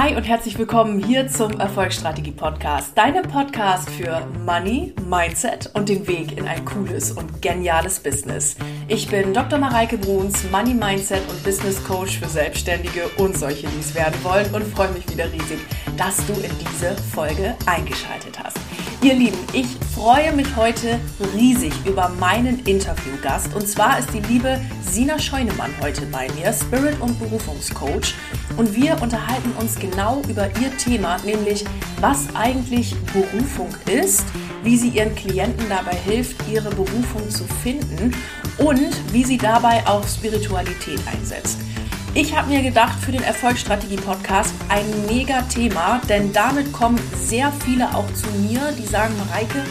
Hi und herzlich willkommen hier zum Erfolgsstrategie Podcast, deinem Podcast für Money, Mindset und den Weg in ein cooles und geniales Business. Ich bin Dr. Mareike Bruns, Money Mindset und Business Coach für Selbstständige und solche, die es werden wollen und freue mich wieder riesig, dass du in diese Folge eingeschaltet hast. Ihr Lieben, ich freue mich heute riesig über meinen Interviewgast und zwar ist die liebe Sina Scheunemann heute bei mir, Spirit- und Berufungscoach und wir unterhalten uns genau über ihr Thema, nämlich was eigentlich Berufung ist, wie sie ihren Klienten dabei hilft, ihre Berufung zu finden und wie sie dabei auch Spiritualität einsetzt. Ich habe mir gedacht, für den Erfolgsstrategie-Podcast ein mega Thema, denn damit kommen sehr viele auch zu mir, die sagen, Mareike,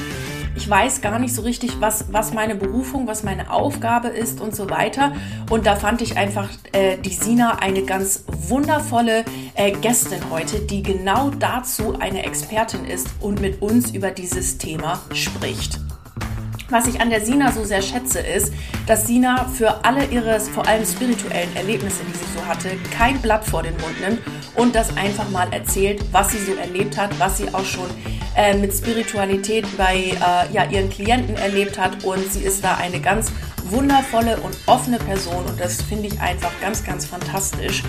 ich weiß gar nicht so richtig, was, was meine Berufung, was meine Aufgabe ist und so weiter. Und da fand ich einfach äh, die Sina eine ganz wundervolle äh, Gästin heute, die genau dazu eine Expertin ist und mit uns über dieses Thema spricht. Was ich an der Sina so sehr schätze, ist, dass Sina für alle ihre vor allem spirituellen Erlebnisse, die sie so hatte, kein Blatt vor den Mund nimmt und das einfach mal erzählt, was sie so erlebt hat, was sie auch schon äh, mit Spiritualität bei äh, ja, ihren Klienten erlebt hat. Und sie ist da eine ganz wundervolle und offene Person und das finde ich einfach ganz, ganz fantastisch.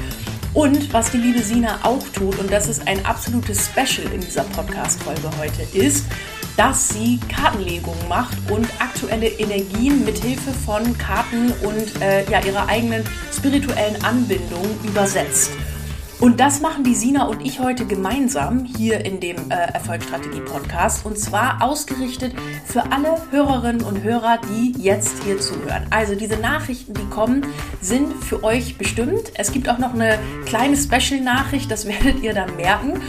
Und was die liebe Sina auch tut, und das ist ein absolutes Special in dieser Podcast-Folge heute, ist, dass sie Kartenlegungen macht und aktuelle Energien mit Hilfe von Karten und äh, ja, ihrer eigenen spirituellen Anbindung übersetzt. Und das machen die Sina und ich heute gemeinsam hier in dem äh, Erfolgsstrategie-Podcast und zwar ausgerichtet für alle Hörerinnen und Hörer, die jetzt hier zuhören. Also diese Nachrichten, die kommen, sind für euch bestimmt. Es gibt auch noch eine kleine Special-Nachricht, das werdet ihr dann merken.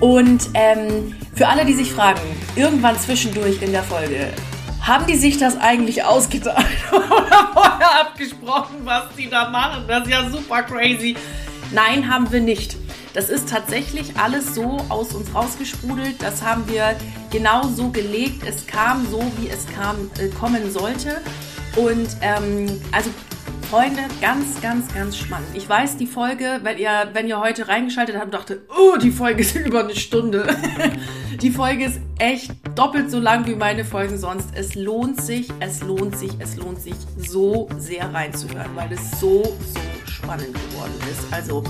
Und ähm, für alle, die sich fragen, irgendwann zwischendurch in der Folge, haben die sich das eigentlich ausgedacht oder vorher abgesprochen, was die da machen? Das ist ja super crazy. Nein, haben wir nicht. Das ist tatsächlich alles so aus uns rausgesprudelt. Das haben wir genau so gelegt. Es kam so, wie es kam, äh, kommen sollte. Und ähm, also Freunde, ganz, ganz, ganz spannend. Ich weiß, die Folge, wenn ihr, wenn ihr heute reingeschaltet habt, dachte, oh, die Folge ist über eine Stunde. die Folge ist echt doppelt so lang wie meine Folgen sonst. Es lohnt sich, es lohnt sich, es lohnt sich so sehr reinzuhören, weil es so, so spannend geworden ist. Also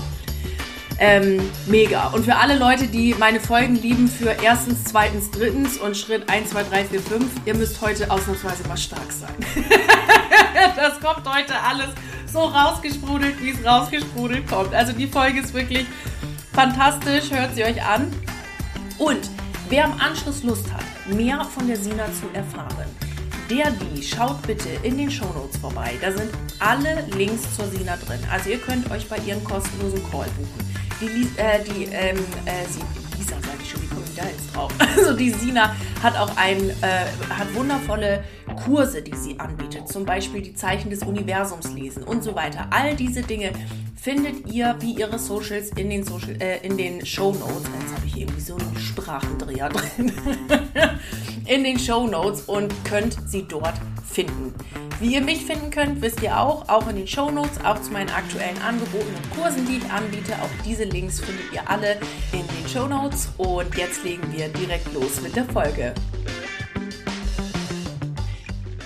ähm, mega. Und für alle Leute, die meine Folgen lieben für erstens, zweitens, drittens und Schritt 1, 2, 3, 4, 5, ihr müsst heute ausnahmsweise mal stark sein. das kommt heute alles so rausgesprudelt, wie es rausgesprudelt kommt. Also die Folge ist wirklich fantastisch, hört sie euch an. Und wer im Anschluss Lust hat, mehr von der Sina zu erfahren, der, die, schaut bitte in den Shownotes vorbei. Da sind alle Links zur Sina drin. Also ihr könnt euch bei ihrem kostenlosen Call buchen. Die, äh, die, ähm, äh, sie, Lisa sage ich schon, wie komme ich da jetzt drauf? Also die Sina hat auch ein, äh, hat wundervolle Kurse, die sie anbietet. Zum Beispiel die Zeichen des Universums lesen und so weiter. All diese Dinge findet ihr wie ihre Socials in den, Social, äh, in den Show Notes. Jetzt habe ich irgendwie so einen Sprachendreher drin. in den Show Notes und könnt sie dort finden. Wie ihr mich finden könnt, wisst ihr auch, auch in den Show Notes, auch zu meinen aktuellen Angeboten und Kursen, die ich anbiete. Auch diese Links findet ihr alle in den Show Notes. Und jetzt legen wir direkt los mit der Folge.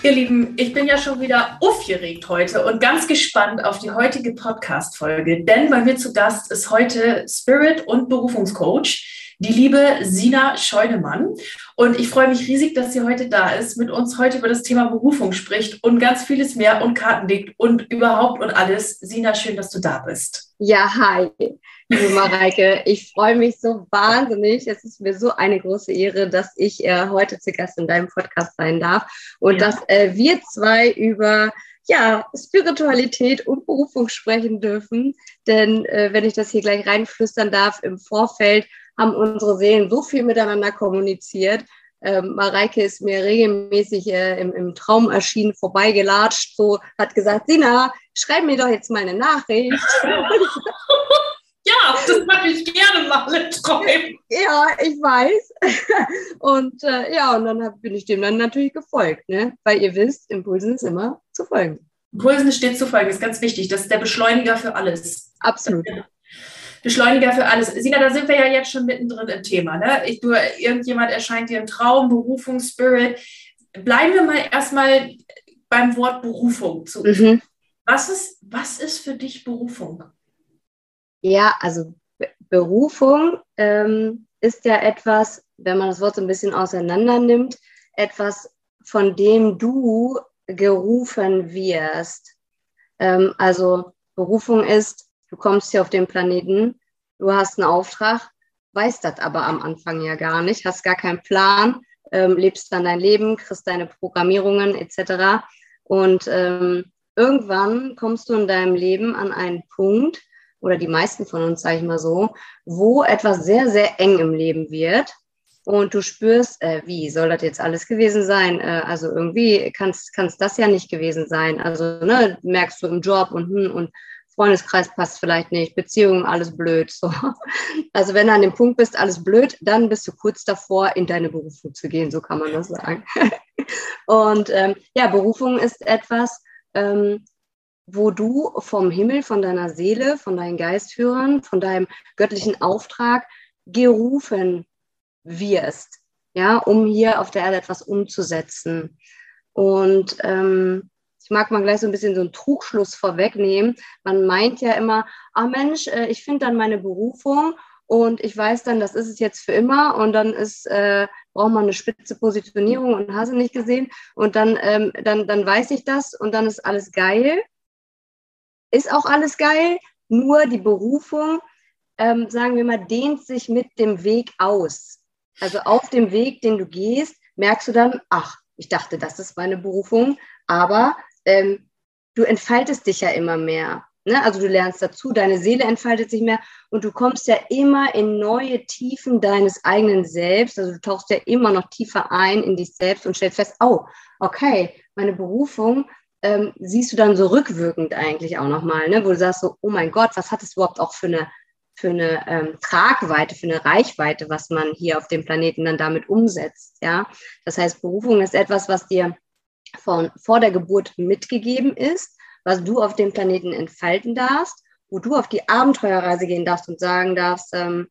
Ihr Lieben, ich bin ja schon wieder aufgeregt heute und ganz gespannt auf die heutige Podcast-Folge, denn bei mir zu Gast ist heute Spirit- und Berufungscoach die liebe Sina Scheunemann. Und ich freue mich riesig, dass sie heute da ist, mit uns heute über das Thema Berufung spricht und ganz vieles mehr und Karten legt und überhaupt und alles. Sina, schön, dass du da bist. Ja, hi, liebe Mareike. Ich freue mich so wahnsinnig. Es ist mir so eine große Ehre, dass ich äh, heute zu Gast in deinem Podcast sein darf und ja. dass äh, wir zwei über ja, Spiritualität und Berufung sprechen dürfen. Denn äh, wenn ich das hier gleich reinflüstern darf, im Vorfeld haben unsere Seelen so viel miteinander kommuniziert. Ähm, Mareike ist mir regelmäßig äh, im, im, Traum erschienen, vorbeigelatscht, so hat gesagt, Sina, schreib mir doch jetzt mal eine Nachricht. ja, das mache ich gerne mal im Traum. Ja, ich weiß. Und äh, ja, und dann hab, bin ich dem dann natürlich gefolgt, ne? weil ihr wisst, Impulsen ist immer zu folgen. Impulsen steht zu folgen, ist ganz wichtig. Das ist der Beschleuniger für alles. Absolut. Beschleuniger für alles. Sina, da sind wir ja jetzt schon mittendrin im Thema. Ne? Ich, du, irgendjemand erscheint dir ein Traum, Berufung, Spirit. Bleiben wir mal erstmal beim Wort Berufung zu. Mhm. Was, ist, was ist für dich Berufung? Ja, also Berufung ähm, ist ja etwas, wenn man das Wort so ein bisschen auseinander nimmt, etwas, von dem du gerufen wirst. Ähm, also Berufung ist, du kommst hier auf den Planeten, du hast einen Auftrag, weißt das aber am Anfang ja gar nicht, hast gar keinen Plan, ähm, lebst dann dein Leben, kriegst deine Programmierungen etc. Und ähm, irgendwann kommst du in deinem Leben an einen Punkt, oder die meisten von uns, sage ich mal so, wo etwas sehr, sehr eng im Leben wird und du spürst, äh, wie soll das jetzt alles gewesen sein? Äh, also irgendwie kann es das ja nicht gewesen sein. Also ne, merkst du im Job und, hm, und Freundeskreis passt vielleicht nicht, Beziehungen, alles blöd. So. Also wenn du an dem Punkt bist, alles blöd, dann bist du kurz davor, in deine Berufung zu gehen, so kann man das sagen. Und ähm, ja, Berufung ist etwas, ähm, wo du vom Himmel, von deiner Seele, von deinen Geistführern, von deinem göttlichen Auftrag gerufen wirst, ja, um hier auf der Erde etwas umzusetzen. Und ähm, ich mag mal gleich so ein bisschen so einen Trugschluss vorwegnehmen. Man meint ja immer, ah Mensch, äh, ich finde dann meine Berufung und ich weiß dann, das ist es jetzt für immer und dann ist, äh, braucht man eine spitze Positionierung und hast du nicht gesehen und dann, ähm, dann, dann weiß ich das und dann ist alles geil. Ist auch alles geil, nur die Berufung, ähm, sagen wir mal, dehnt sich mit dem Weg aus. Also auf dem Weg, den du gehst, merkst du dann, ach, ich dachte, das ist meine Berufung, aber ähm, du entfaltest dich ja immer mehr. Ne? Also du lernst dazu, deine Seele entfaltet sich mehr und du kommst ja immer in neue Tiefen deines eigenen Selbst. Also du tauchst ja immer noch tiefer ein in dich selbst und stellst fest, oh, okay, meine Berufung ähm, siehst du dann so rückwirkend eigentlich auch nochmal, ne? wo du sagst so, oh mein Gott, was hat es überhaupt auch für eine für eine ähm, Tragweite, für eine Reichweite, was man hier auf dem Planeten dann damit umsetzt. Ja, das heißt, Berufung ist etwas, was dir von, vor der Geburt mitgegeben ist, was du auf dem Planeten entfalten darfst, wo du auf die Abenteuerreise gehen darfst und sagen darfst, ähm,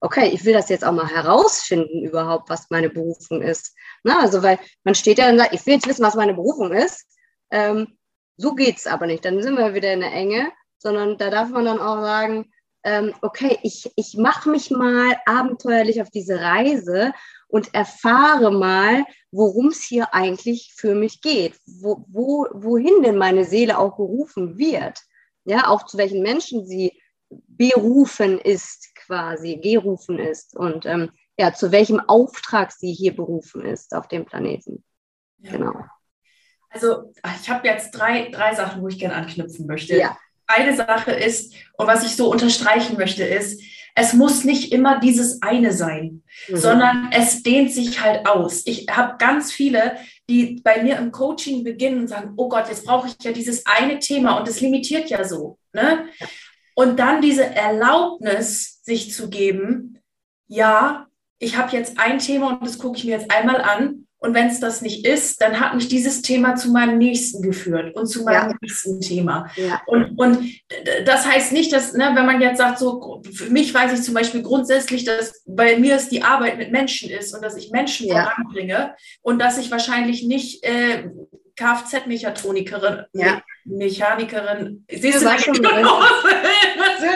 okay, ich will das jetzt auch mal herausfinden überhaupt, was meine Berufung ist. Na, also, weil man steht ja und sagt, ich will jetzt wissen, was meine Berufung ist. Ähm, so es aber nicht. Dann sind wir wieder in der Enge, sondern da darf man dann auch sagen, ähm, okay, ich, ich mache mich mal abenteuerlich auf diese Reise und erfahre mal, worum es hier eigentlich für mich geht, wo, wo, wohin denn meine Seele auch gerufen wird, ja, auch zu welchen Menschen sie berufen ist, quasi, gerufen ist und ähm, ja, zu welchem Auftrag sie hier berufen ist auf dem Planeten. Ja. Genau. Also ich habe jetzt drei, drei Sachen, wo ich gerne anknüpfen möchte. Ja eine Sache ist, und was ich so unterstreichen möchte, ist, es muss nicht immer dieses eine sein, mhm. sondern es dehnt sich halt aus. Ich habe ganz viele, die bei mir im Coaching beginnen und sagen, oh Gott, jetzt brauche ich ja dieses eine Thema und es limitiert ja so. Ne? Und dann diese Erlaubnis sich zu geben, ja, ich habe jetzt ein Thema und das gucke ich mir jetzt einmal an und wenn es das nicht ist, dann hat mich dieses Thema zu meinem nächsten geführt und zu meinem ja. nächsten Thema. Ja. Und, und das heißt nicht, dass, ne, wenn man jetzt sagt, so, für mich weiß ich zum Beispiel grundsätzlich, dass bei mir es die Arbeit mit Menschen ist und dass ich Menschen ja. voranbringe und dass ich wahrscheinlich nicht äh, Kfz-Mechatronikerin, ja. Mechanikerin, siehst du, das wird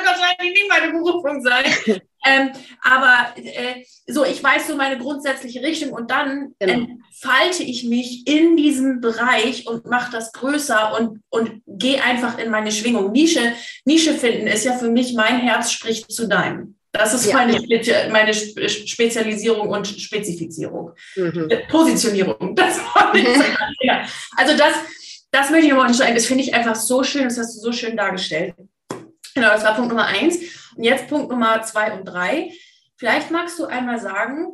wahrscheinlich nicht meine Berufung sein. Ähm, aber äh, so, ich weiß so meine grundsätzliche Richtung und dann genau. entfalte ich mich in diesem Bereich und mache das größer und, und gehe einfach in meine Schwingung. Nische, Nische finden ist ja für mich, mein Herz spricht zu deinem. Das ist ja. meine, meine Spezialisierung und Spezifizierung. Mhm. Äh, Positionierung. Das war nicht so ja. Also das, das möchte ich nochmal unterstreichen. Das finde ich einfach so schön. Das hast du so schön dargestellt. Genau, das war Punkt Nummer eins. Und jetzt Punkt Nummer zwei und drei. Vielleicht magst du einmal sagen,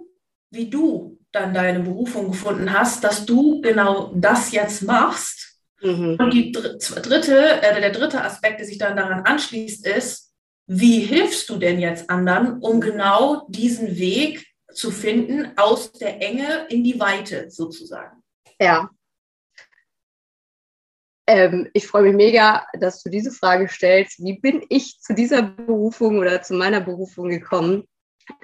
wie du dann deine Berufung gefunden hast, dass du genau das jetzt machst. Mhm. Und die dritte, äh, der dritte Aspekt, der sich dann daran anschließt, ist, wie hilfst du denn jetzt anderen, um genau diesen Weg zu finden aus der Enge in die Weite sozusagen? Ja. Ähm, ich freue mich mega, dass du diese Frage stellst. Wie bin ich zu dieser Berufung oder zu meiner Berufung gekommen?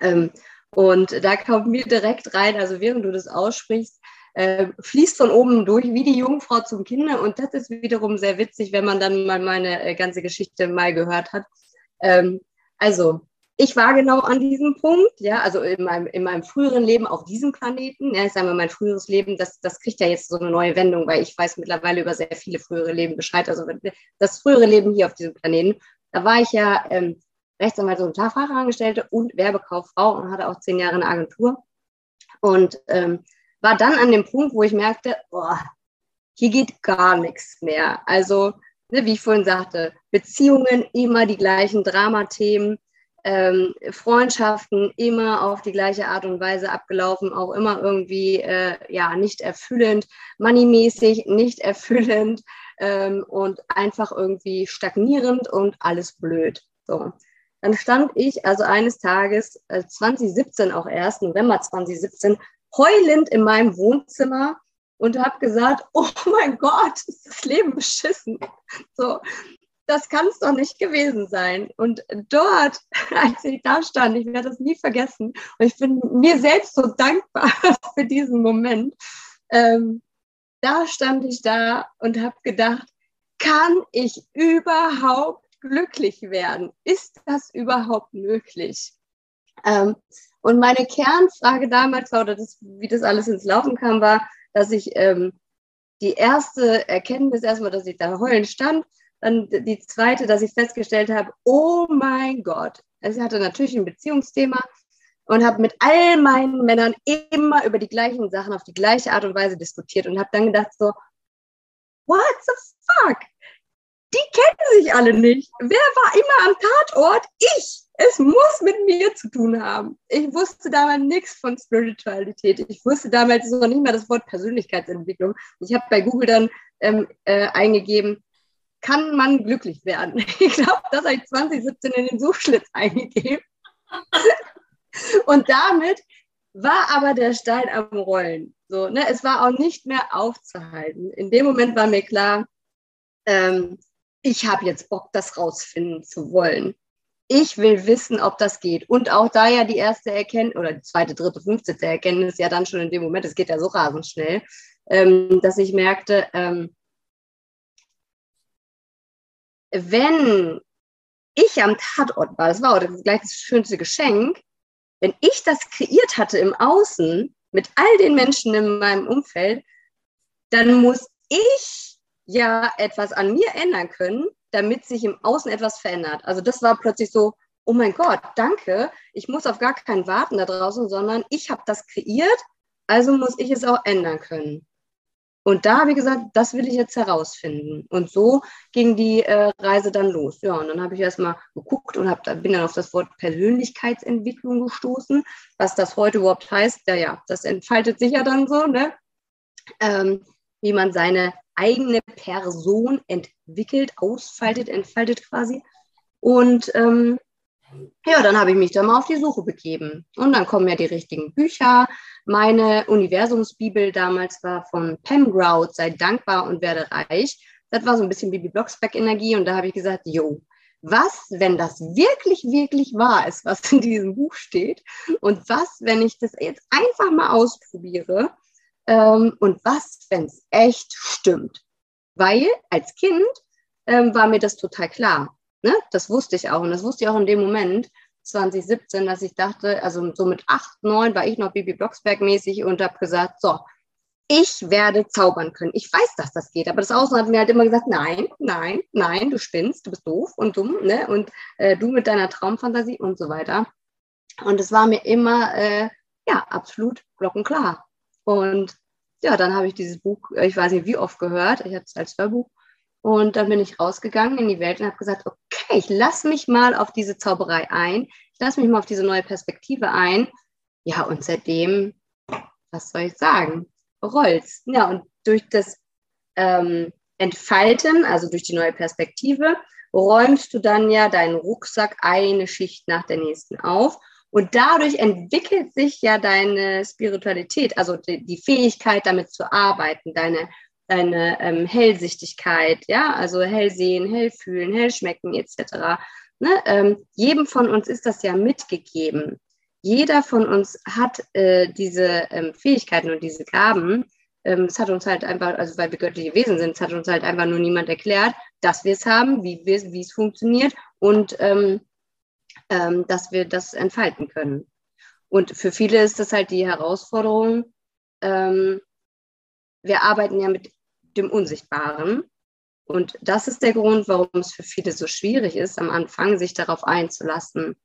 Ähm, und da kommt mir direkt rein, also während du das aussprichst, äh, fließt von oben durch wie die Jungfrau zum Kinder. Und das ist wiederum sehr witzig, wenn man dann mal meine äh, ganze Geschichte mal gehört hat. Ähm, also, ich war genau an diesem Punkt, ja, also in meinem, in meinem früheren Leben auf diesem Planeten, ja, ich sage mal, mein früheres Leben, das, das kriegt ja jetzt so eine neue Wendung, weil ich weiß mittlerweile über sehr viele frühere Leben Bescheid. Also das frühere Leben hier auf diesem Planeten, da war ich ja ähm, Rechtsanwalt und Fachangestellte und Werbekauffrau und hatte auch zehn Jahre eine Agentur. Und ähm, war dann an dem Punkt, wo ich merkte, boah, hier geht gar nichts mehr. Also, ne, wie ich vorhin sagte, Beziehungen, immer die gleichen Dramathemen, ähm, Freundschaften immer auf die gleiche Art und Weise abgelaufen, auch immer irgendwie äh, ja nicht erfüllend, moneymäßig nicht erfüllend ähm, und einfach irgendwie stagnierend und alles blöd. So. Dann stand ich also eines Tages, äh, 2017 auch erst, November 2017, heulend in meinem Wohnzimmer und habe gesagt, oh mein Gott, ist das Leben beschissen. So, das kann es doch nicht gewesen sein. Und dort, als ich da stand, ich werde das nie vergessen, und ich bin mir selbst so dankbar für diesen Moment, ähm, da stand ich da und habe gedacht, kann ich überhaupt glücklich werden? Ist das überhaupt möglich? Ähm, und meine Kernfrage damals war, oder das, wie das alles ins Laufen kam, war, dass ich ähm, die erste Erkenntnis erstmal, dass ich da heulen stand, dann die zweite, dass ich festgestellt habe, oh mein Gott, also ich hatte natürlich ein Beziehungsthema und habe mit all meinen Männern immer über die gleichen Sachen auf die gleiche Art und Weise diskutiert und habe dann gedacht so, what the fuck? Die kennen sich alle nicht. Wer war immer am Tatort? Ich es muss mit mir zu tun haben. Ich wusste damals nichts von Spiritualität. Ich wusste damals noch nicht mal das Wort Persönlichkeitsentwicklung. Ich habe bei Google dann ähm, äh, eingegeben, kann man glücklich werden? Ich glaube, das habe ich 2017 in den Suchschlitz eingegeben. Und damit war aber der Stein am Rollen. So, ne? Es war auch nicht mehr aufzuhalten. In dem Moment war mir klar, ähm, ich habe jetzt Bock, das rausfinden zu wollen ich will wissen, ob das geht. Und auch da ja die erste Erkenntnis, oder die zweite, dritte, fünfte Erkenntnis ja dann schon in dem Moment, es geht ja so rasend schnell, ähm, dass ich merkte, ähm, wenn ich am Tatort war, das war auch gleich das schönste Geschenk, wenn ich das kreiert hatte im Außen mit all den Menschen in meinem Umfeld, dann muss ich ja etwas an mir ändern können, damit sich im Außen etwas verändert. Also das war plötzlich so, oh mein Gott, danke, ich muss auf gar keinen warten da draußen, sondern ich habe das kreiert, also muss ich es auch ändern können. Und da habe ich gesagt, das will ich jetzt herausfinden. Und so ging die äh, Reise dann los. Ja, und dann habe ich erstmal geguckt und hab, bin dann auf das Wort Persönlichkeitsentwicklung gestoßen. Was das heute überhaupt heißt, ja, ja, das entfaltet sich ja dann so, ne? Ähm, wie man seine eigene Person entwickelt, ausfaltet, entfaltet quasi. Und ähm, ja, dann habe ich mich da mal auf die Suche begeben. Und dann kommen ja die richtigen Bücher. Meine Universumsbibel damals war von Pam Grout, sei dankbar und werde reich. Das war so ein bisschen Bibi Blocksberg-Energie. Und da habe ich gesagt, jo, was, wenn das wirklich, wirklich wahr ist, was in diesem Buch steht? Und was, wenn ich das jetzt einfach mal ausprobiere? Ähm, und was, wenn es echt stimmt? Weil als Kind ähm, war mir das total klar. Ne? Das wusste ich auch. Und das wusste ich auch in dem Moment, 2017, dass ich dachte, also so mit 8, 9 war ich noch Bibi Blocksberg mäßig und habe gesagt, so, ich werde zaubern können. Ich weiß, dass das geht, aber das Außen hat mir halt immer gesagt, nein, nein, nein, du spinnst, du bist doof und dumm, ne? Und äh, du mit deiner Traumfantasie und so weiter. Und es war mir immer, äh, ja, absolut glockenklar. Und ja, dann habe ich dieses Buch, äh, ich weiß nicht wie oft gehört, ich hatte es als Hörbuch. Und dann bin ich rausgegangen in die Welt und habe gesagt, okay, ich lasse mich mal auf diese Zauberei ein, ich lasse mich mal auf diese neue Perspektive ein. Ja, und seitdem, was soll ich sagen, rollt's. Ja, und durch das ähm, Entfalten, also durch die neue Perspektive, räumst du dann ja deinen Rucksack eine Schicht nach der nächsten auf und dadurch entwickelt sich ja deine Spiritualität, also die, die Fähigkeit, damit zu arbeiten, deine deine ähm, Hellsichtigkeit, ja, also hell sehen, hell fühlen, hell schmecken etc. Ne? Ähm, jedem von uns ist das ja mitgegeben. Jeder von uns hat äh, diese ähm, Fähigkeiten und diese Gaben. Ähm, es hat uns halt einfach, also weil wir göttliche Wesen sind, es hat uns halt einfach nur niemand erklärt, dass wir es haben, wie es funktioniert und ähm, ähm, dass wir das entfalten können. Und für viele ist das halt die Herausforderung, wir arbeiten ja mit dem Unsichtbaren. Und das ist der Grund, warum es für viele so schwierig ist, am Anfang sich darauf einzulassen.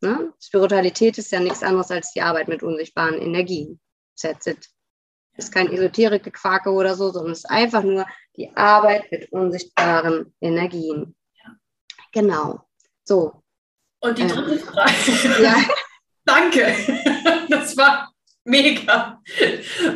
Ne? Spiritualität ist ja nichts anderes als die Arbeit mit unsichtbaren Energien. That's it. Ist kein Esoterik-Gequake oder so, sondern es ist einfach nur die Arbeit mit unsichtbaren Energien. Genau. So. Und die dritte ähm, Frage. Ja. Danke. Das war mega.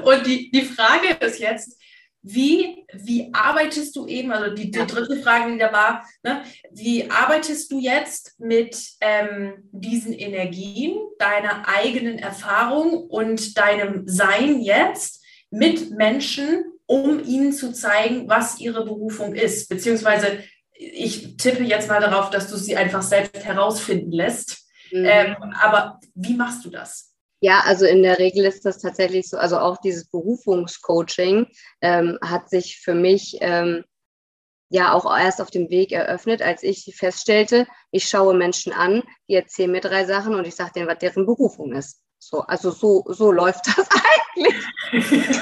Und die, die Frage ist jetzt, wie, wie arbeitest du eben, also die, die dritte Frage, die da war, ne, wie arbeitest du jetzt mit ähm, diesen Energien, deiner eigenen Erfahrung und deinem Sein jetzt mit Menschen, um ihnen zu zeigen, was ihre Berufung ist? Beziehungsweise ich tippe jetzt mal darauf, dass du sie einfach selbst herausfinden lässt. Mhm. Ähm, aber wie machst du das? Ja, also in der Regel ist das tatsächlich so, also auch dieses Berufungscoaching ähm, hat sich für mich ähm, ja auch erst auf dem Weg eröffnet, als ich feststellte, ich schaue Menschen an, die erzählen mir drei Sachen und ich sage denen, was deren Berufung ist. So, also so, so läuft das eigentlich.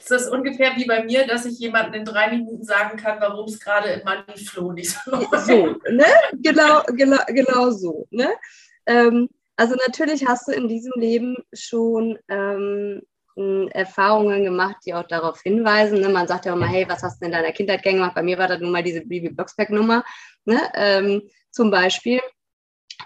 ist das ungefähr wie bei mir, dass ich jemandem in drei Minuten sagen kann, warum es gerade im Money-Flow nicht so läuft. So, ne? Genau, genau, genau so. Ne? Ähm, also natürlich hast du in diesem Leben schon ähm, Erfahrungen gemacht, die auch darauf hinweisen. Ne? Man sagt ja immer, hey, was hast du in deiner Kindheit gemacht? Bei mir war das nun mal diese Bibi Blocksberg-Nummer, ne? ähm, zum Beispiel.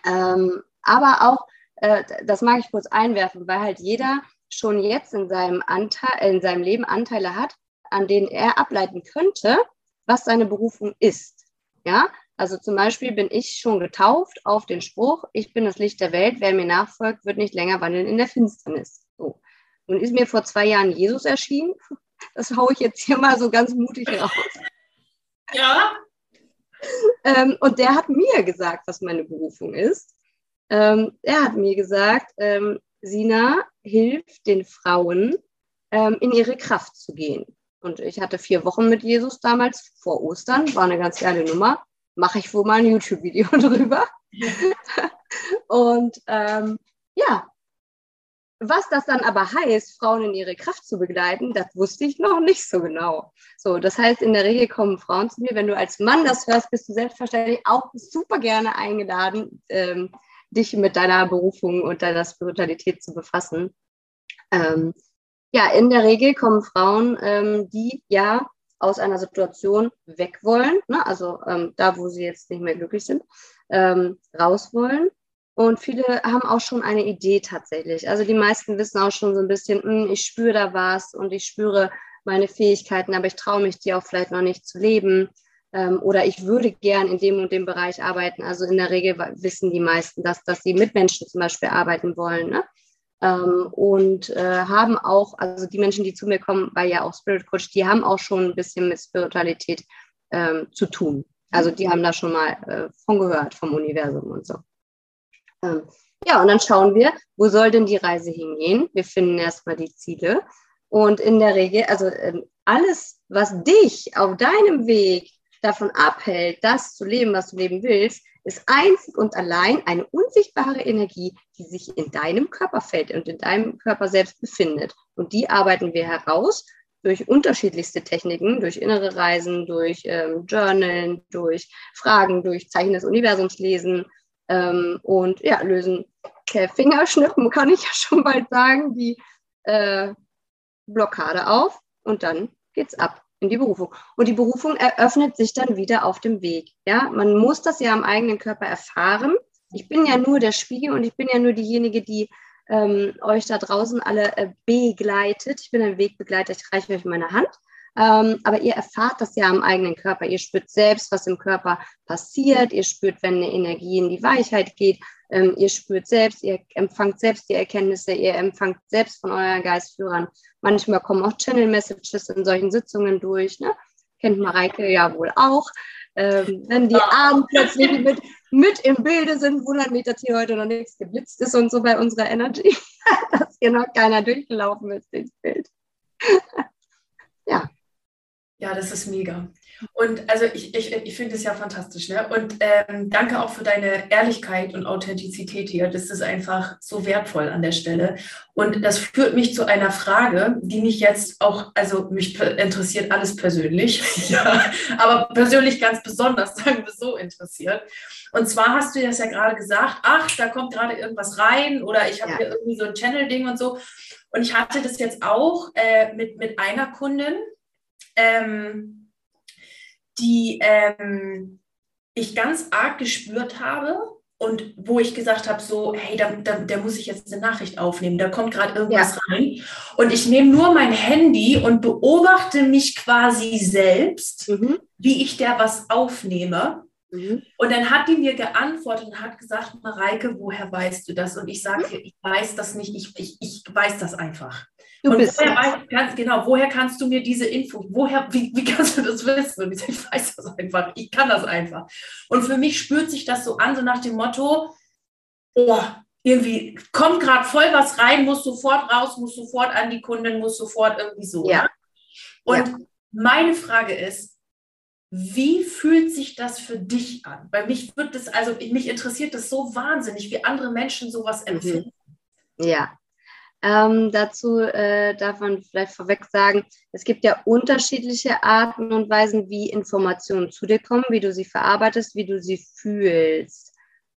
Ähm, aber auch, äh, das mag ich kurz einwerfen, weil halt jeder schon jetzt in seinem, Anteil, in seinem Leben Anteile hat, an denen er ableiten könnte, was seine Berufung ist. Ja, also zum Beispiel bin ich schon getauft auf den Spruch, ich bin das Licht der Welt, wer mir nachfolgt, wird nicht länger wandeln in der Finsternis. So. Nun ist mir vor zwei Jahren Jesus erschienen. Das haue ich jetzt hier mal so ganz mutig raus. Ja. Ähm, und der hat mir gesagt, was meine Berufung ist. Ähm, er hat mir gesagt, ähm, Sina hilft den Frauen, ähm, in ihre Kraft zu gehen. Und ich hatte vier Wochen mit Jesus damals vor Ostern, war eine ganz geile Nummer mache ich wohl mal ein YouTube-Video drüber. und ähm, ja, was das dann aber heißt, Frauen in ihre Kraft zu begleiten, das wusste ich noch nicht so genau. So, das heißt, in der Regel kommen Frauen zu mir. Wenn du als Mann das hörst, bist du selbstverständlich auch super gerne eingeladen, ähm, dich mit deiner Berufung und deiner Spiritualität zu befassen. Ähm, ja, in der Regel kommen Frauen, ähm, die ja aus einer Situation weg wollen, ne? also ähm, da, wo sie jetzt nicht mehr glücklich sind, ähm, raus wollen. Und viele haben auch schon eine Idee tatsächlich. Also die meisten wissen auch schon so ein bisschen, hm, ich spüre da was und ich spüre meine Fähigkeiten, aber ich traue mich, die auch vielleicht noch nicht zu leben. Ähm, oder ich würde gern in dem und dem Bereich arbeiten. Also in der Regel wissen die meisten, dass, dass sie mit Menschen zum Beispiel arbeiten wollen. Ne? Ähm, und äh, haben auch, also die Menschen, die zu mir kommen, weil ja auch Spirit Coach, die haben auch schon ein bisschen mit Spiritualität ähm, zu tun. Also die haben da schon mal äh, von gehört, vom Universum und so. Ähm, ja, und dann schauen wir, wo soll denn die Reise hingehen? Wir finden erstmal die Ziele. Und in der Regel, also ähm, alles, was dich auf deinem Weg davon abhält, das zu leben, was du leben willst, ist einzig und allein eine unsichtbare Energie, die sich in deinem Körperfeld und in deinem Körper selbst befindet. Und die arbeiten wir heraus durch unterschiedlichste Techniken, durch innere Reisen, durch ähm, Journalen, durch Fragen, durch Zeichen des Universums lesen ähm, und ja, lösen per Fingerschnippen, kann ich ja schon bald sagen, die äh, Blockade auf und dann geht's ab in die Berufung. Und die Berufung eröffnet sich dann wieder auf dem Weg. Ja, man muss das ja am eigenen Körper erfahren. Ich bin ja nur der Spiegel und ich bin ja nur diejenige, die ähm, euch da draußen alle äh, begleitet. Ich bin ein Wegbegleiter, ich reiche euch meine Hand. Ähm, aber ihr erfahrt das ja am eigenen Körper. Ihr spürt selbst, was im Körper passiert. Ihr spürt, wenn eine Energie in die Weichheit geht. Ähm, ihr spürt selbst, ihr empfangt selbst die Erkenntnisse, ihr empfangt selbst von euren Geistführern. Manchmal kommen auch Channel-Messages in solchen Sitzungen durch. Ne? Kennt Mareike ja wohl auch. Ähm, wenn die Arme plötzlich mit, mit im Bilde sind, wundert mich, dass hier heute noch nichts geblitzt ist und so bei unserer Energy, dass hier noch keiner durchgelaufen ist ins Bild. ja. Ja, das ist mega. Und also ich, ich, ich finde es ja fantastisch. Ne? Und ähm, danke auch für deine Ehrlichkeit und Authentizität hier. Das ist einfach so wertvoll an der Stelle. Und das führt mich zu einer Frage, die mich jetzt auch, also mich interessiert alles persönlich, ja, aber persönlich ganz besonders, sagen wir so, interessiert. Und zwar hast du das ja gerade gesagt, ach, da kommt gerade irgendwas rein oder ich habe ja. hier irgendwie so ein Channel-Ding und so. Und ich hatte das jetzt auch äh, mit, mit einer Kundin. Ähm, die ähm, ich ganz arg gespürt habe und wo ich gesagt habe, so, hey, da, da, da muss ich jetzt eine Nachricht aufnehmen, da kommt gerade irgendwas ja. rein. Und ich nehme nur mein Handy und beobachte mich quasi selbst, mhm. wie ich da was aufnehme. Mhm. Und dann hat die mir geantwortet und hat gesagt, Mareike, woher weißt du das? Und ich sage, mhm. ich weiß das nicht, ich, ich, ich weiß das einfach. Du und bist woher weißt, kannst, genau, woher kannst du mir diese Info, woher, wie, wie kannst du das wissen? Und ich, ich weiß das einfach, ich kann das einfach. Und für mich spürt sich das so an, so nach dem Motto, oh, irgendwie kommt gerade voll was rein, muss sofort raus, muss sofort an die Kundin, muss sofort irgendwie so. Ja. Ne? Und ja. meine Frage ist, wie fühlt sich das für dich an? Weil mich wird das, also mich interessiert das so wahnsinnig, wie andere Menschen sowas mhm. empfinden. Ja. Ähm, dazu äh, darf man vielleicht vorweg sagen, es gibt ja unterschiedliche Arten und Weisen, wie Informationen zu dir kommen, wie du sie verarbeitest, wie du sie fühlst.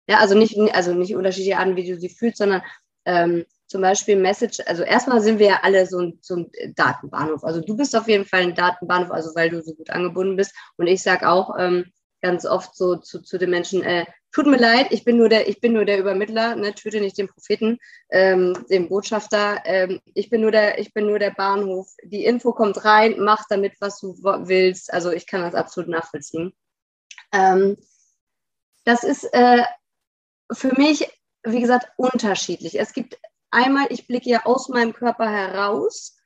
Ja, also nicht, also nicht unterschiedliche Arten, wie du sie fühlst, sondern ähm, zum Beispiel Message, also erstmal sind wir ja alle so ein, so ein Datenbahnhof. Also du bist auf jeden Fall ein Datenbahnhof, also weil du so gut angebunden bist. Und ich sage auch ähm, ganz oft so zu, zu den Menschen, äh, tut mir leid, ich bin nur der, ich bin nur der Übermittler, ne, töte nicht den Propheten, ähm, den Botschafter. Ähm, ich bin nur der, ich bin nur der Bahnhof. Die Info kommt rein, mach damit, was du willst. Also ich kann das absolut nachvollziehen. Ähm, das ist äh, für mich, wie gesagt, unterschiedlich. Es gibt einmal, ich blicke ja aus meinem Körper heraus.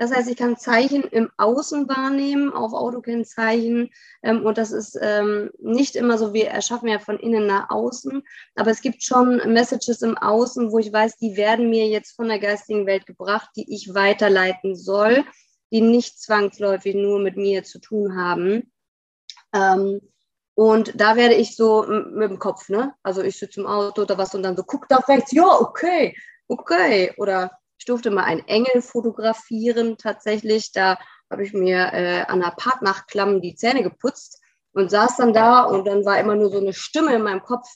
Das heißt, ich kann Zeichen im Außen wahrnehmen, auf Autokennzeichen. Ähm, und das ist ähm, nicht immer so, wir erschaffen ja von innen nach außen. Aber es gibt schon Messages im Außen, wo ich weiß, die werden mir jetzt von der geistigen Welt gebracht, die ich weiterleiten soll, die nicht zwangsläufig nur mit mir zu tun haben. Ähm, und da werde ich so mit dem Kopf, ne? Also ich sitze im Auto oder was und dann so, guck da rechts, ja, okay, okay. Oder ich durfte mal einen Engel fotografieren tatsächlich. Da habe ich mir äh, an der Partnachklamm die Zähne geputzt und saß dann da und dann war immer nur so eine Stimme in meinem Kopf,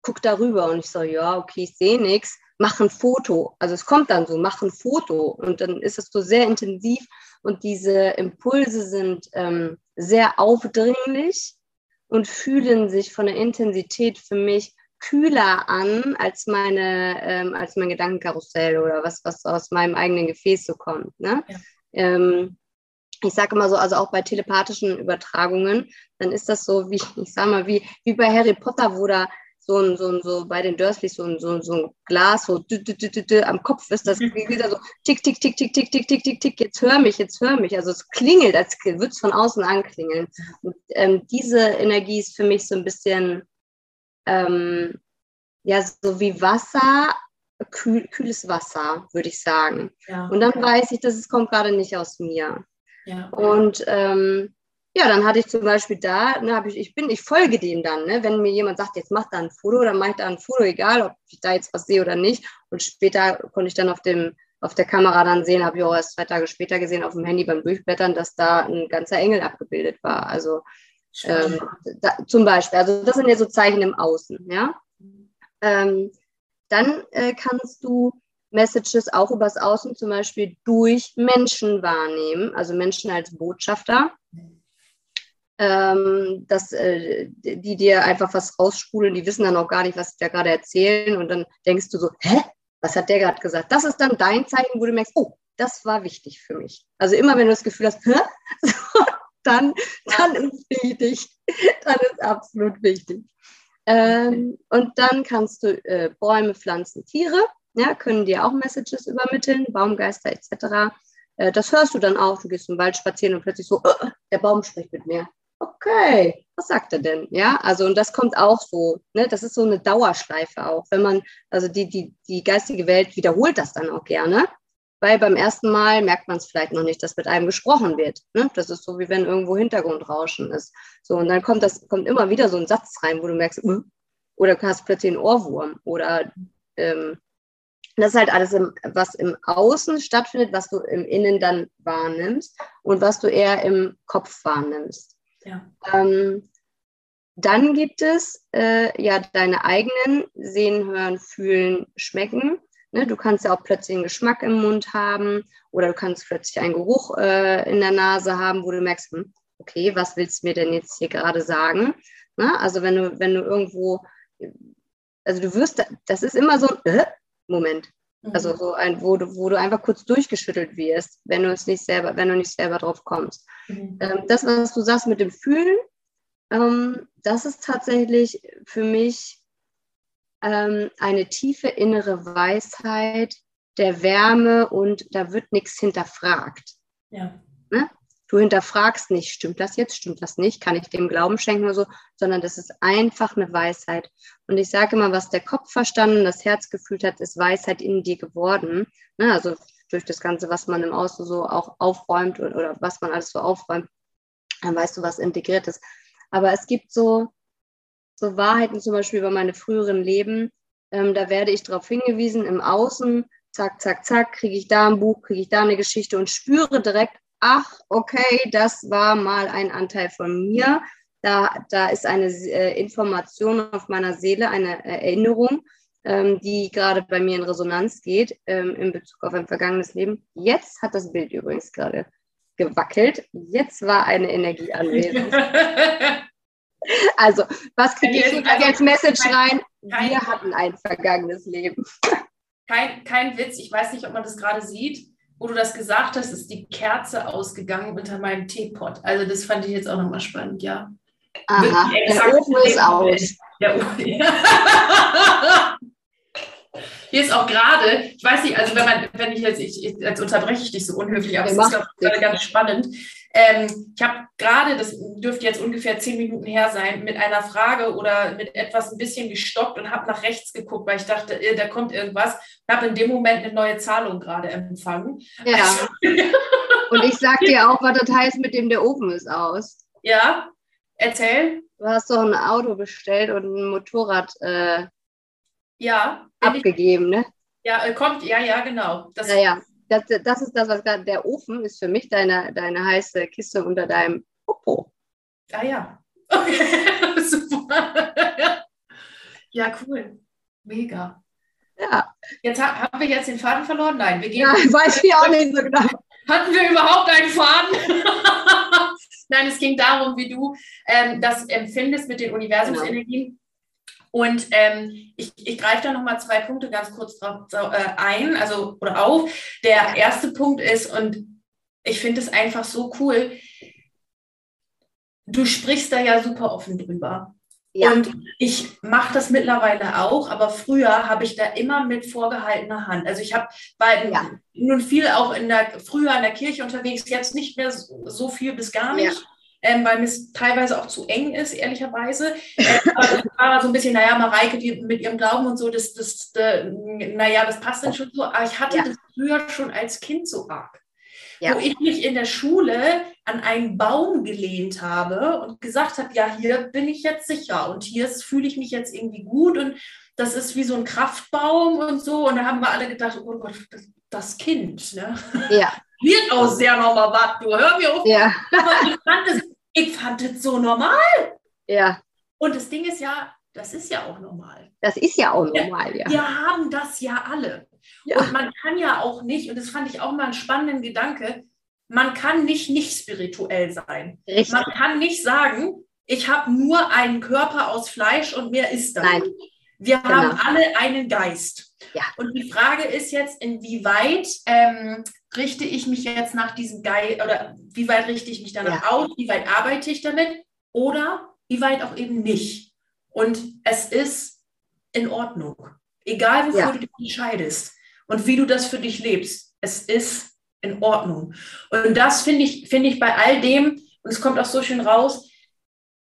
guck darüber. Und ich so, ja, okay, ich sehe nichts, mach ein Foto. Also es kommt dann so, mach ein Foto. Und dann ist es so sehr intensiv und diese Impulse sind ähm, sehr aufdringlich und fühlen sich von der Intensität für mich kühler an als meine, ähm, als mein Gedankenkarussell oder was, was aus meinem eigenen Gefäß so kommt. Ne? Ja. Ähm, ich sage immer so, also auch bei telepathischen Übertragungen, dann ist das so wie, ich sag mal, wie, wie bei Harry Potter, wo da so ein, so ein, so bei den Dursleys so ein, so, so ein Glas so dü, dü, dü, am Kopf ist, das wieder so tick, tick, tick, tick, tick, tick, tick, tick, tick, jetzt hör mich, jetzt hör mich. Also es klingelt, als würde es von außen anklingeln. Und ähm, diese Energie ist für mich so ein bisschen ähm, ja, so wie Wasser, kühl, kühles Wasser, würde ich sagen. Ja. Und dann weiß ich, dass es kommt gerade nicht aus mir. Ja. Und ähm, ja, dann hatte ich zum Beispiel da, ne, ich, ich bin, ich folge dem dann, ne, wenn mir jemand sagt, jetzt mach da ein Foto, dann mache ich da ein Foto, egal, ob ich da jetzt was sehe oder nicht. Und später konnte ich dann auf dem, auf der Kamera dann sehen, habe ich auch erst zwei Tage später gesehen auf dem Handy beim Durchblättern, dass da ein ganzer Engel abgebildet war. Also ähm, da, zum Beispiel, also das sind ja so Zeichen im Außen, ja. Ähm, dann äh, kannst du Messages auch übers Außen zum Beispiel durch Menschen wahrnehmen, also Menschen als Botschafter, ähm, dass äh, die dir einfach was rausspulen, die wissen dann auch gar nicht, was sie da gerade erzählen und dann denkst du so, hä, was hat der gerade gesagt? Das ist dann dein Zeichen, wo du merkst, oh, das war wichtig für mich. Also immer wenn du das Gefühl hast, hä? Dann, dann ist wichtig. Dann ist absolut wichtig. Ähm, und dann kannst du äh, Bäume, Pflanzen, Tiere, ja, können dir auch Messages übermitteln, Baumgeister etc. Äh, das hörst du dann auch. Du gehst im Wald spazieren und plötzlich so, äh, der Baum spricht mit mir. Okay, was sagt er denn? Ja, also und das kommt auch so. Ne? Das ist so eine Dauerschleife auch. Wenn man, also die, die, die geistige Welt wiederholt das dann auch gerne weil beim ersten Mal merkt man es vielleicht noch nicht, dass mit einem gesprochen wird. Ne? Das ist so, wie wenn irgendwo Hintergrundrauschen ist. So, und dann kommt das, kommt immer wieder so ein Satz rein, wo du merkst, uh, oder du hast plötzlich einen Ohrwurm oder ähm, das ist halt alles, im, was im Außen stattfindet, was du im Innen dann wahrnimmst und was du eher im Kopf wahrnimmst. Ja. Ähm, dann gibt es äh, ja deine eigenen Sehen, Hören, Fühlen, Schmecken. Ne, du kannst ja auch plötzlich einen Geschmack im Mund haben oder du kannst plötzlich einen Geruch äh, in der Nase haben, wo du merkst, hm, okay, was willst du mir denn jetzt hier gerade sagen? Ne? Also wenn du, wenn du irgendwo, also du wirst, das ist immer so ein äh, Moment. Mhm. Also so ein, wo du, wo du einfach kurz durchgeschüttelt wirst, wenn du es nicht selber, wenn du nicht selber drauf kommst. Mhm. Ähm, das, was du sagst mit dem Fühlen, ähm, das ist tatsächlich für mich ähm, eine tiefe innere Weisheit der Wärme und da wird nichts hinterfragt. Ja. Ne? Du hinterfragst nicht, stimmt das jetzt, stimmt das nicht, kann ich dem Glauben schenken oder so, sondern das ist einfach eine Weisheit. Und ich sage immer, was der Kopf verstanden, das Herz gefühlt hat, ist Weisheit in dir geworden. Ne? Also durch das Ganze, was man im Außen so auch aufräumt oder, oder was man alles so aufräumt, dann weißt du, was integriert ist. Aber es gibt so, so Wahrheiten zum Beispiel über meine früheren Leben. Ähm, da werde ich darauf hingewiesen, im Außen, zack, zack, zack, kriege ich da ein Buch, kriege ich da eine Geschichte und spüre direkt, ach, okay, das war mal ein Anteil von mir. Da, da ist eine äh, Information auf meiner Seele, eine Erinnerung, ähm, die gerade bei mir in Resonanz geht ähm, in Bezug auf ein vergangenes Leben. Jetzt hat das Bild übrigens gerade gewackelt. Jetzt war eine Energie anwesend. Also, was kriege ich also, als Message kein, rein? Kein, Wir hatten ein vergangenes Leben. Kein, kein Witz, ich weiß nicht, ob man das gerade sieht. Wo du das gesagt hast, ist die Kerze ausgegangen unter meinem Teepot. Also, das fand ich jetzt auch nochmal spannend, ja. Aha, der Ofen ist aus. Der Ofen, ja. Hier ist auch gerade, ich weiß nicht, also wenn man, wenn ich jetzt, ich, jetzt unterbreche ich dich so unhöflich, aber es ist gerade ganz spannend. Ähm, ich habe gerade, das dürfte jetzt ungefähr zehn Minuten her sein, mit einer Frage oder mit etwas ein bisschen gestockt und habe nach rechts geguckt, weil ich dachte, äh, da kommt irgendwas. Ich habe in dem Moment eine neue Zahlung gerade empfangen. Ja. Also, und ich sag dir auch, was das heißt, mit dem der Ofen ist aus. Ja, erzähl. Du hast doch ein Auto bestellt und ein Motorrad äh, ja, abgegeben, ne? Ja, äh, kommt, ja, ja, genau. Das, ja, ja das, das ist das, was gerade der Ofen ist für mich deine, deine heiße Kiste unter deinem Popo. Ah ja. Okay. Super. ja, cool. Mega. Ja. Jetzt haben wir jetzt den Faden verloren? Nein, wir gehen. Ja, weiß ich auch nicht so genau. Hatten wir überhaupt einen Faden? Nein, es ging darum, wie du ähm, das empfindest mit den Universumsenergien. Genau. Und ähm, ich, ich greife da nochmal zwei Punkte ganz kurz drauf äh, ein, also oder auf. Der erste Punkt ist, und ich finde es einfach so cool, du sprichst da ja super offen drüber. Ja. Und ich mache das mittlerweile auch, aber früher habe ich da immer mit vorgehaltener Hand. Also ich habe bei ja. nun viel auch in der früher in der Kirche unterwegs, jetzt nicht mehr so, so viel bis gar nicht. Ja ähm, weil es teilweise auch zu eng ist, ehrlicherweise. Äh, aber das war so ein bisschen, naja, Mareike die, mit ihrem Glauben und so, das, das, das naja, das passt dann schon so. Aber ich hatte ja. das früher schon als Kind so arg. Ja. Wo ich mich in der Schule an einen Baum gelehnt habe und gesagt habe, ja, hier bin ich jetzt sicher und hier fühle ich mich jetzt irgendwie gut und das ist wie so ein Kraftbaum und so. Und da haben wir alle gedacht, oh Gott, das, das Kind, ne? Ja. Wird auch sehr normal, was du hör mir auf. Ja. ich fand es ich fand es so normal. Ja. Und das Ding ist ja, das ist ja auch normal. Das ist ja auch normal, ja. Wir haben das ja alle. Ja. Und man kann ja auch nicht, und das fand ich auch mal einen spannenden Gedanke, man kann nicht nicht spirituell sein. Richtig. Man kann nicht sagen, ich habe nur einen Körper aus Fleisch und mehr ist das. Nein. Wir genau. haben alle einen Geist. Ja. Und die Frage ist jetzt, inwieweit ähm, richte ich mich jetzt nach diesem Geist oder wie weit richte ich mich danach ja. aus, wie weit arbeite ich damit oder wie weit auch eben nicht. Und es ist in Ordnung. Egal, wofür ja. du dich entscheidest und wie du das für dich lebst. Es ist in Ordnung. Und das finde ich, finde ich bei all dem, und es kommt auch so schön raus,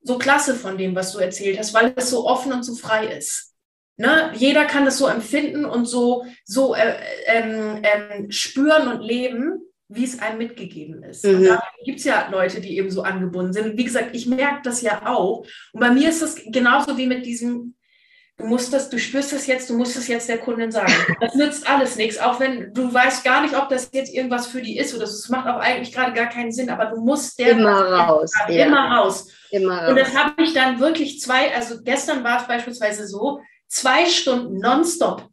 so klasse von dem, was du erzählt hast, weil es so offen und so frei ist. Ne? Jeder kann das so empfinden und so, so äh, ähm, ähm, spüren und leben, wie es einem mitgegeben ist. Mhm. Und da gibt es ja Leute, die eben so angebunden sind. Wie gesagt, ich merke das ja auch. Und bei mir ist das genauso wie mit diesem Du musst das, du spürst es jetzt, du musst es jetzt der Kundin sagen. Das nützt alles nichts, auch wenn du weißt gar nicht, ob das jetzt irgendwas für die ist oder es macht auch eigentlich gerade gar keinen Sinn, aber du musst der immer raus, ja. immer raus. Immer raus. Und das habe ich dann wirklich zwei, also gestern war es beispielsweise so, zwei Stunden nonstop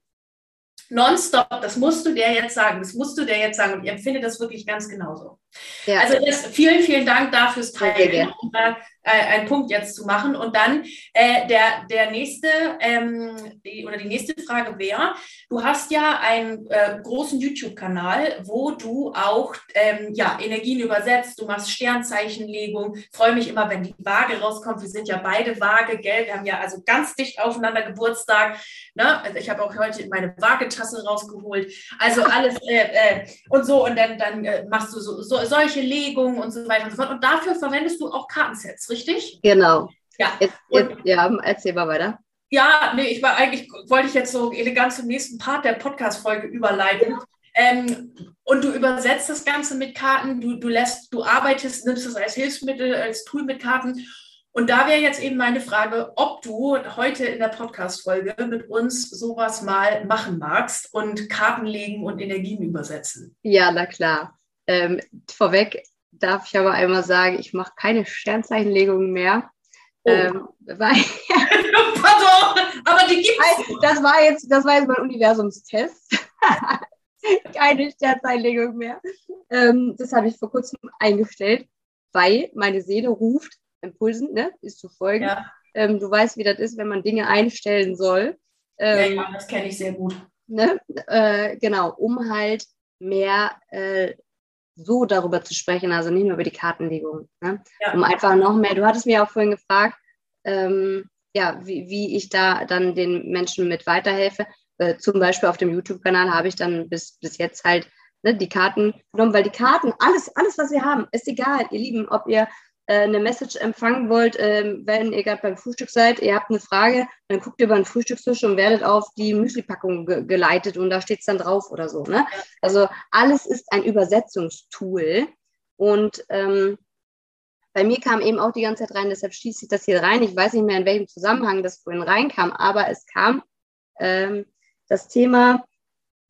nonstop, das musst du der jetzt sagen, das musst du der jetzt sagen und ich empfinde das wirklich ganz genauso. Ja. Also das, vielen, vielen Dank dafür Teilen, um da äh, einen Punkt jetzt zu machen. Und dann äh, der, der nächste ähm, die, oder die nächste Frage wäre, du hast ja einen äh, großen YouTube-Kanal, wo du auch ähm, ja, Energien übersetzt, du machst Sternzeichenlegung. Freue mich immer, wenn die Waage rauskommt. Wir sind ja beide Waage, gell? Wir haben ja also ganz dicht aufeinander Geburtstag. Ne? Also ich habe auch heute meine Waagetasse rausgeholt. Also alles äh, äh, und so. Und dann, dann äh, machst du so, so solche Legungen und so weiter und so fort. Und dafür verwendest du auch Kartensets, richtig? Genau. Ja. Jetzt, jetzt, ja, erzähl mal weiter. Ja, nee, ich war eigentlich, wollte ich jetzt so elegant zum nächsten Part der Podcast-Folge überleiten. Ähm, und du übersetzt das Ganze mit Karten, du, du lässt, du arbeitest, nimmst es als Hilfsmittel, als Tool mit Karten. Und da wäre jetzt eben meine Frage, ob du heute in der Podcast-Folge mit uns sowas mal machen magst und Karten legen und Energien übersetzen. Ja, na klar. Ähm, vorweg darf ich aber einmal sagen, ich mache keine Sternzeichenlegungen mehr. Oh. Ähm, weil, Pardon, aber die gibt es. Das war jetzt, das war jetzt mein Universumstest. keine Sternzeichenlegung mehr. Ähm, das habe ich vor kurzem eingestellt, weil meine Seele ruft, Impulsen, ne, ist zu folgen. Ja. Ähm, du weißt, wie das ist, wenn man Dinge einstellen soll. Ähm, ja, ja, das kenne ich sehr gut. Ne? Äh, genau, um halt mehr äh, so darüber zu sprechen, also nicht nur über die Kartenlegung, ne? ja. um einfach noch mehr, du hattest mir auch vorhin gefragt, ähm, ja, wie, wie ich da dann den Menschen mit weiterhelfe. Äh, zum Beispiel auf dem YouTube-Kanal habe ich dann bis, bis jetzt halt ne, die Karten genommen, weil die Karten, alles, alles, was wir haben, ist egal, ihr Lieben, ob ihr eine Message empfangen wollt, äh, wenn ihr gerade beim Frühstück seid, ihr habt eine Frage, dann guckt ihr über den Frühstückstisch und werdet auf die Müsli-Packung ge geleitet und da steht es dann drauf oder so. Ne? Also alles ist ein Übersetzungstool und ähm, bei mir kam eben auch die ganze Zeit rein, deshalb schließe ich das hier rein. Ich weiß nicht mehr, in welchem Zusammenhang das vorhin reinkam, aber es kam ähm, das Thema,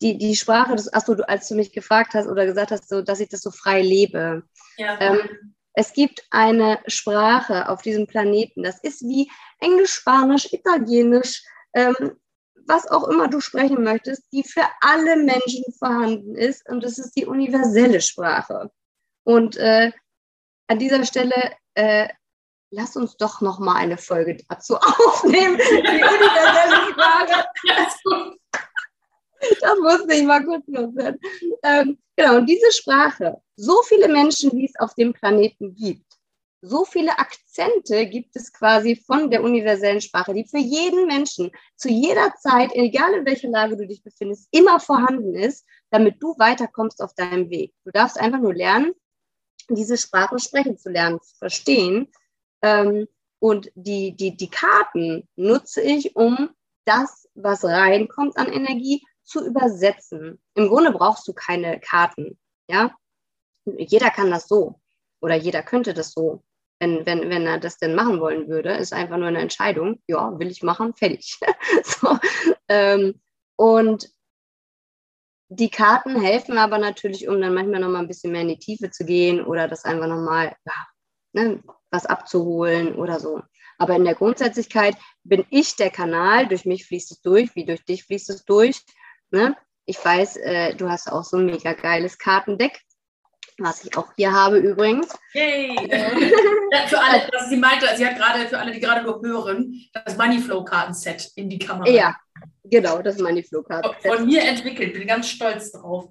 die, die Sprache, das, achso, du, als du mich gefragt hast oder gesagt hast, so, dass ich das so frei lebe. Ja. Ähm, es gibt eine Sprache auf diesem Planeten, das ist wie Englisch, Spanisch, Italienisch, ähm, was auch immer du sprechen möchtest, die für alle Menschen vorhanden ist und das ist die universelle Sprache. Und äh, an dieser Stelle äh, lass uns doch noch mal eine Folge dazu aufnehmen, die universelle Sprache. das musste ich mal kurz loswerden. Ähm, genau, und diese Sprache, so viele Menschen, wie es auf dem Planeten gibt, so viele Akzente gibt es quasi von der universellen Sprache, die für jeden Menschen zu jeder Zeit, egal in welcher Lage du dich befindest, immer vorhanden ist, damit du weiterkommst auf deinem Weg. Du darfst einfach nur lernen, diese Sprache sprechen zu lernen, zu verstehen. Ähm, und die, die, die Karten nutze ich, um das, was reinkommt an Energie, zu übersetzen. Im Grunde brauchst du keine Karten. Ja, jeder kann das so oder jeder könnte das so. Wenn, wenn, wenn er das denn machen wollen würde, ist einfach nur eine Entscheidung. Ja, will ich machen, fertig. so, ähm, und die Karten helfen aber natürlich, um dann manchmal noch mal ein bisschen mehr in die Tiefe zu gehen oder das einfach noch mal ja, ne, was abzuholen oder so. Aber in der Grundsätzlichkeit bin ich der Kanal, durch mich fließt es durch, wie durch dich fließt es durch. Ne? Ich weiß, äh, du hast auch so ein mega geiles Kartendeck, was ich auch hier habe übrigens. Yay! für alle, also sie meinte, sie hat gerade, für alle, die gerade nur hören, das Moneyflow-Kartenset in die Kamera. Ja, genau, das Moneyflow-Kartenset. Von mir entwickelt, bin ganz stolz drauf.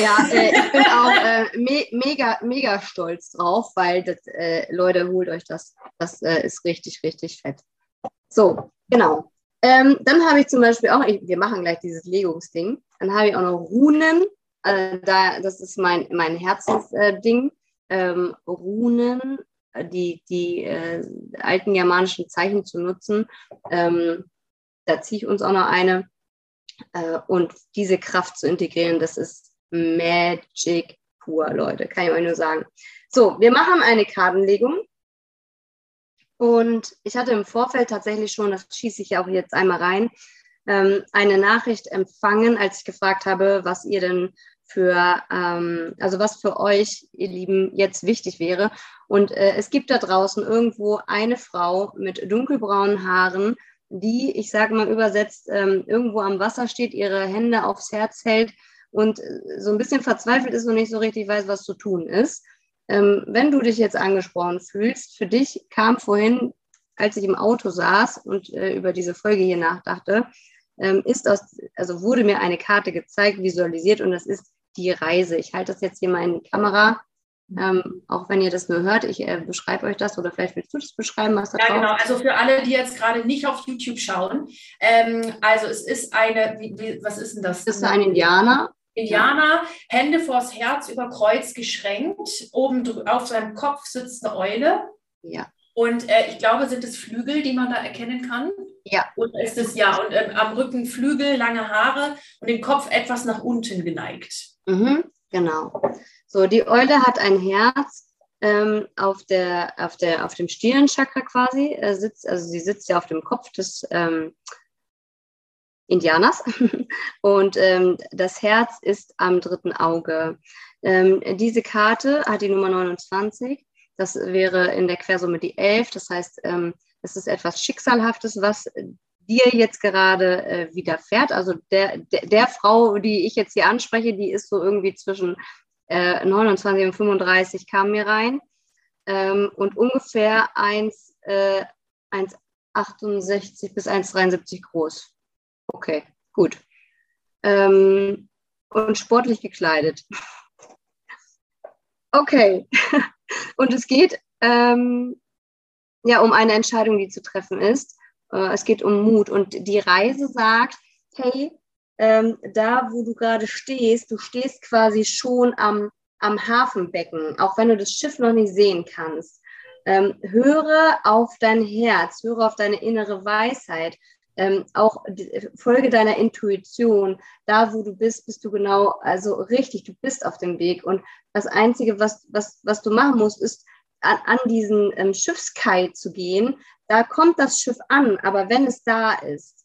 Ja, äh, ich bin auch äh, me mega, mega stolz drauf, weil das, äh, Leute, holt euch das. Das äh, ist richtig, richtig fett. So, genau. Ähm, dann habe ich zum Beispiel auch, ich, wir machen gleich dieses Legungsding. Dann habe ich auch noch Runen. Äh, da, das ist mein, mein Herzensding. Äh, ähm, Runen, die, die äh, alten germanischen Zeichen zu nutzen. Ähm, da ziehe ich uns auch noch eine. Äh, und diese Kraft zu integrieren, das ist Magic pur, Leute, kann ich euch nur sagen. So, wir machen eine Kartenlegung. Und ich hatte im Vorfeld tatsächlich schon, das schieße ich ja auch jetzt einmal rein, ähm, eine Nachricht empfangen, als ich gefragt habe, was ihr denn für, ähm, also was für euch, ihr Lieben, jetzt wichtig wäre. Und äh, es gibt da draußen irgendwo eine Frau mit dunkelbraunen Haaren, die, ich sage mal übersetzt, ähm, irgendwo am Wasser steht, ihre Hände aufs Herz hält und äh, so ein bisschen verzweifelt ist und nicht so richtig weiß, was zu tun ist. Ähm, wenn du dich jetzt angesprochen fühlst, für dich kam vorhin, als ich im Auto saß und äh, über diese Folge hier nachdachte, ähm, ist aus, also wurde mir eine Karte gezeigt, visualisiert und das ist die Reise. Ich halte das jetzt hier mal in die Kamera. Ähm, auch wenn ihr das nur hört, ich äh, beschreibe euch das oder vielleicht willst du das beschreiben, was da Ja, genau. Also für alle, die jetzt gerade nicht auf YouTube schauen, ähm, also es ist eine, wie, wie, was ist denn das? Das ist ein Indianer Indianer, Hände vors Herz über Kreuz geschränkt. Oben auf seinem Kopf sitzt eine Eule. Ja. Und äh, ich glaube, sind es Flügel, die man da erkennen kann? Ja. Oder ist es, ja, und ähm, am Rücken Flügel, lange Haare und den Kopf etwas nach unten geneigt. Mhm, genau. So, die Eule hat ein Herz ähm, auf, der, auf, der, auf dem Stirnchakra quasi, äh, sitzt, also sie sitzt ja auf dem Kopf des, ähm, Indianers. Und ähm, das Herz ist am dritten Auge. Ähm, diese Karte hat die Nummer 29. Das wäre in der Quersumme die 11. Das heißt, ähm, es ist etwas Schicksalhaftes, was dir jetzt gerade äh, widerfährt. Also der, der, der, Frau, die ich jetzt hier anspreche, die ist so irgendwie zwischen äh, 29 und 35, kam mir rein. Ähm, und ungefähr 1, äh, 1,68 bis 1,73 groß. Okay, gut. Ähm, und sportlich gekleidet. okay. und es geht ähm, ja um eine Entscheidung, die zu treffen ist. Äh, es geht um Mut. Und die Reise sagt, hey, ähm, da wo du gerade stehst, du stehst quasi schon am, am Hafenbecken, auch wenn du das Schiff noch nicht sehen kannst. Ähm, höre auf dein Herz, höre auf deine innere Weisheit ähm, auch Folge deiner Intuition. Da, wo du bist, bist du genau, also richtig, du bist auf dem Weg. Und das Einzige, was, was, was du machen musst, ist, an, an diesen ähm, Schiffskai zu gehen. Da kommt das Schiff an, aber wenn es da ist,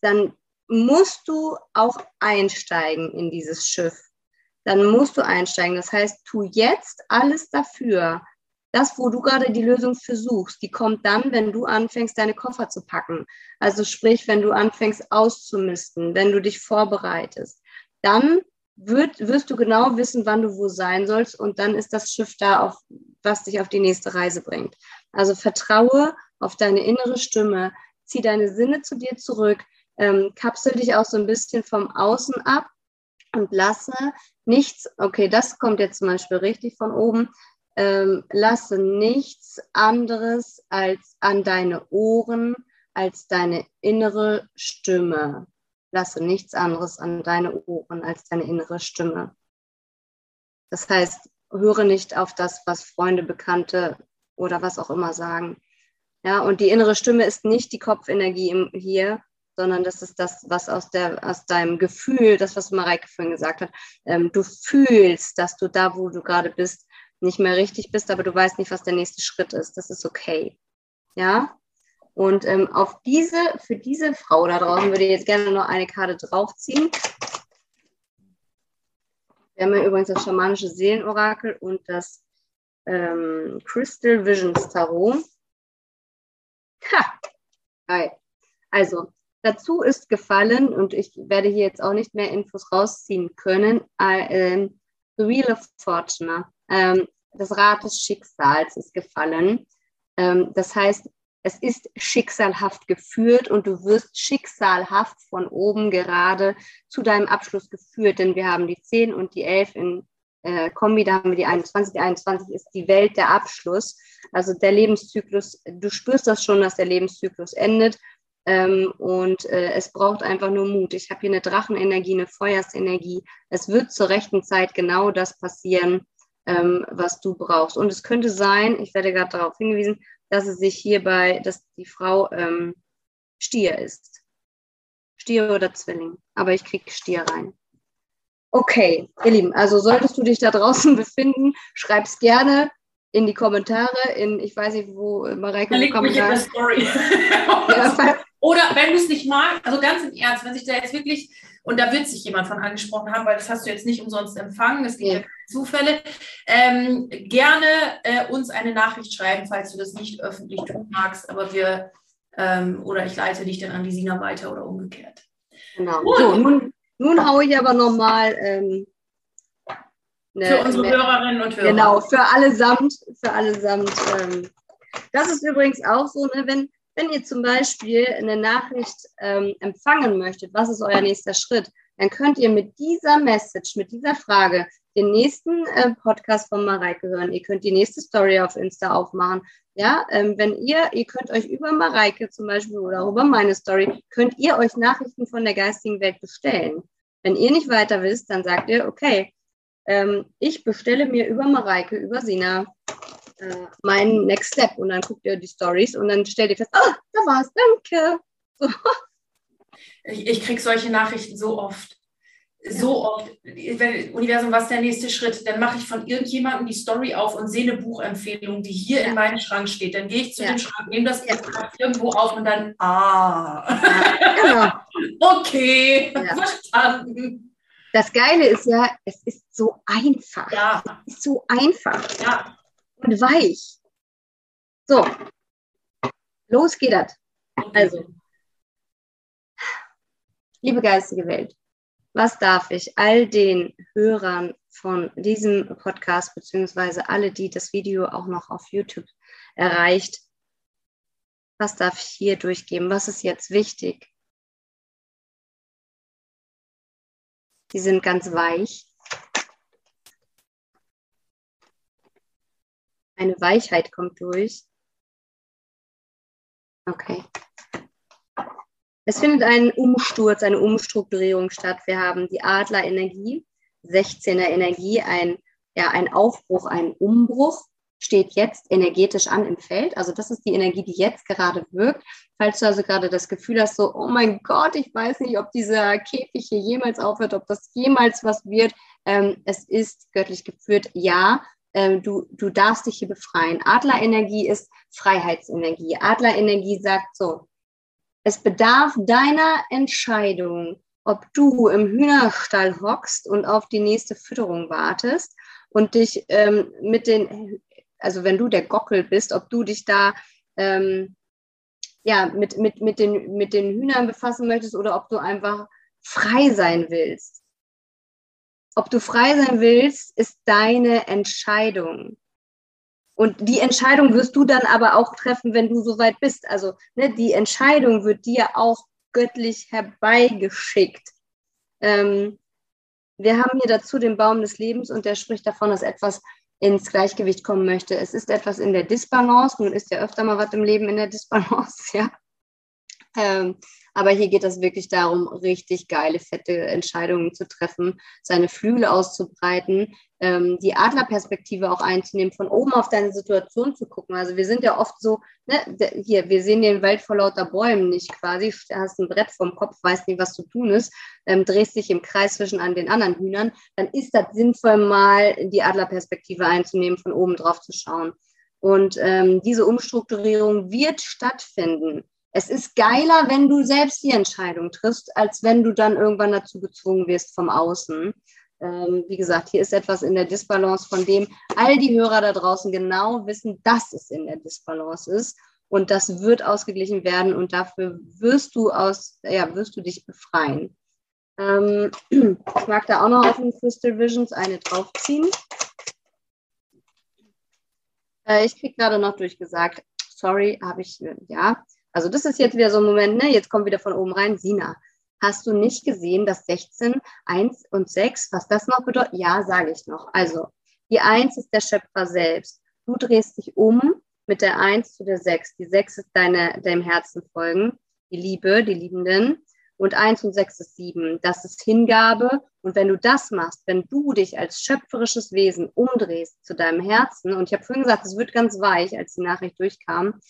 dann musst du auch einsteigen in dieses Schiff. Dann musst du einsteigen. Das heißt, tu jetzt alles dafür, das, wo du gerade die Lösung für suchst, die kommt dann, wenn du anfängst, deine Koffer zu packen. Also sprich, wenn du anfängst auszumisten, wenn du dich vorbereitest. Dann wird, wirst du genau wissen, wann du wo sein sollst und dann ist das Schiff da, auf, was dich auf die nächste Reise bringt. Also vertraue auf deine innere Stimme, zieh deine Sinne zu dir zurück, ähm, kapsel dich auch so ein bisschen vom Außen ab und lasse nichts, okay, das kommt jetzt zum Beispiel richtig von oben, ähm, lasse nichts anderes als an deine Ohren, als deine innere Stimme. Lasse nichts anderes an deine Ohren als deine innere Stimme. Das heißt, höre nicht auf das, was Freunde, Bekannte oder was auch immer sagen. Ja, und die innere Stimme ist nicht die Kopfenergie im, hier, sondern das ist das, was aus, der, aus deinem Gefühl, das, was Mareike vorhin gesagt hat, ähm, du fühlst, dass du da, wo du gerade bist, nicht mehr richtig bist, aber du weißt nicht, was der nächste Schritt ist. Das ist okay. Ja? Und ähm, auf diese, für diese Frau da draußen würde ich jetzt gerne noch eine Karte draufziehen. Wir haben ja übrigens das schamanische Seelenorakel und das ähm, Crystal Visions Tarot. Ha! Geil. Also, dazu ist gefallen, und ich werde hier jetzt auch nicht mehr Infos rausziehen können, äh, The Wheel of Fortune das Rad des Schicksals ist gefallen. Ähm, das heißt, es ist schicksalhaft geführt und du wirst schicksalhaft von oben gerade zu deinem Abschluss geführt, denn wir haben die 10 und die 11 in, äh, Kombi, da haben wir die 21. Die 21 ist die Welt der Abschluss. Also der Lebenszyklus, du spürst das schon, dass der Lebenszyklus endet. Ähm, und äh, es braucht einfach nur Mut. Ich habe hier eine Drachenenergie, eine Feuersenergie. Es wird zur rechten Zeit genau das passieren, ähm, was du brauchst. Und es könnte sein, ich werde gerade darauf hingewiesen, dass es sich hierbei, dass die Frau ähm, Stier ist. Stier oder Zwilling. Aber ich kriege Stier rein. Okay, ihr Lieben, also solltest du dich da draußen befinden, schreib es gerne in die Kommentare, in, ich weiß nicht, wo Mareike Verlinkt Kommentare. Mich in der Story. ja, oder wenn du es nicht magst, also ganz im Ernst, wenn sich da jetzt wirklich, und da wird sich jemand von angesprochen haben, weil das hast du jetzt nicht umsonst empfangen, es gibt ja, ja keine Zufälle, ähm, gerne äh, uns eine Nachricht schreiben, falls du das nicht öffentlich tun magst, aber wir, ähm, oder ich leite dich dann an die Sina weiter oder umgekehrt. Genau. So, nun, nun haue ich aber nochmal. Ähm, für unsere ne, Hörerinnen und Hörer. Genau, für allesamt. Für allesamt. Ähm, das ist übrigens auch so, ne, wenn, wenn ihr zum Beispiel eine Nachricht ähm, empfangen möchtet, was ist euer nächster Schritt, dann könnt ihr mit dieser Message, mit dieser Frage den nächsten äh, Podcast von Mareike hören. Ihr könnt die nächste Story auf Insta aufmachen. Ja, ähm, wenn ihr, ihr könnt euch über Mareike zum Beispiel oder über meine Story, könnt ihr euch Nachrichten von der geistigen Welt bestellen. Wenn ihr nicht weiter wisst, dann sagt ihr, okay, ähm, ich bestelle mir über Mareike, über Sina äh, meinen Next Step und dann guckt ihr die Stories und dann stellt ihr fest, ah, da war's, danke. So. Ich, ich kriege solche Nachrichten so oft. So oft, wenn, Universum, was ist der nächste Schritt? Dann mache ich von irgendjemandem die Story auf und sehe eine Buchempfehlung, die hier ja. in meinem Schrank steht. Dann gehe ich zu ja. dem Schrank, nehme das ja. irgendwo auf und dann, ah, genau. okay, verstanden. Das Geile ist ja, es ist so einfach. Ja. Es ist so einfach. Ja. Und weich. So, los geht das. Also, liebe geistige Welt, was darf ich all den Hörern von diesem Podcast, beziehungsweise alle, die das Video auch noch auf YouTube erreicht, was darf ich hier durchgeben? Was ist jetzt wichtig? Die sind ganz weich. Eine Weichheit kommt durch. Okay. Es findet ein Umsturz, eine Umstrukturierung statt. Wir haben die Adlerenergie, 16er Energie, ein, ja, ein Aufbruch, ein Umbruch steht jetzt energetisch an im Feld. Also das ist die Energie, die jetzt gerade wirkt. Falls du also gerade das Gefühl hast, so, oh mein Gott, ich weiß nicht, ob dieser Käfig hier jemals aufhört, ob das jemals was wird. Ähm, es ist göttlich geführt, ja. Ähm, du, du darfst dich hier befreien. Adlerenergie ist Freiheitsenergie. Adlerenergie sagt so, es bedarf deiner Entscheidung, ob du im Hühnerstall hockst und auf die nächste Fütterung wartest und dich ähm, mit den, also wenn du der Gockel bist, ob du dich da ähm, ja, mit, mit, mit, den, mit den Hühnern befassen möchtest oder ob du einfach frei sein willst. Ob du frei sein willst, ist deine Entscheidung. Und die Entscheidung wirst du dann aber auch treffen, wenn du soweit bist. Also ne, die Entscheidung wird dir auch göttlich herbeigeschickt. Ähm, wir haben hier dazu den Baum des Lebens und der spricht davon, dass etwas ins Gleichgewicht kommen möchte. Es ist etwas in der Disbalance. Nun ist ja öfter mal was im Leben in der Disbalance, ja. Ähm, aber hier geht es wirklich darum, richtig geile, fette Entscheidungen zu treffen, seine Flügel auszubreiten, ähm, die Adlerperspektive auch einzunehmen, von oben auf deine Situation zu gucken. Also wir sind ja oft so, ne, hier, wir sehen den Wald vor lauter Bäumen nicht quasi, hast ein Brett vom Kopf, weißt nicht, was zu tun ist, ähm, drehst dich im Kreis zwischen an den anderen Hühnern, dann ist das sinnvoll, mal die Adlerperspektive einzunehmen, von oben drauf zu schauen. Und ähm, diese Umstrukturierung wird stattfinden es ist geiler, wenn du selbst die Entscheidung triffst, als wenn du dann irgendwann dazu gezwungen wirst vom Außen. Ähm, wie gesagt, hier ist etwas in der Disbalance, von dem all die Hörer da draußen genau wissen, dass es in der Disbalance ist. Und das wird ausgeglichen werden und dafür wirst du aus, ja, wirst du dich befreien. Ähm, ich mag da auch noch auf den Crystal Visions eine draufziehen. Äh, ich kriege gerade noch durchgesagt, sorry, habe ich, ja, also das ist jetzt wieder so ein Moment, ne? jetzt kommt wieder von oben rein, Sina. Hast du nicht gesehen, dass 16, 1 und 6, was das noch bedeutet? Ja, sage ich noch. Also, die 1 ist der Schöpfer selbst. Du drehst dich um mit der 1 zu der 6. Die 6 ist deine, deinem Herzen folgen, die Liebe, die Liebenden. Und 1 und 6 ist 7. Das ist Hingabe. Und wenn du das machst, wenn du dich als schöpferisches Wesen umdrehst zu deinem Herzen, und ich habe vorhin gesagt, es wird ganz weich, als die Nachricht durchkam,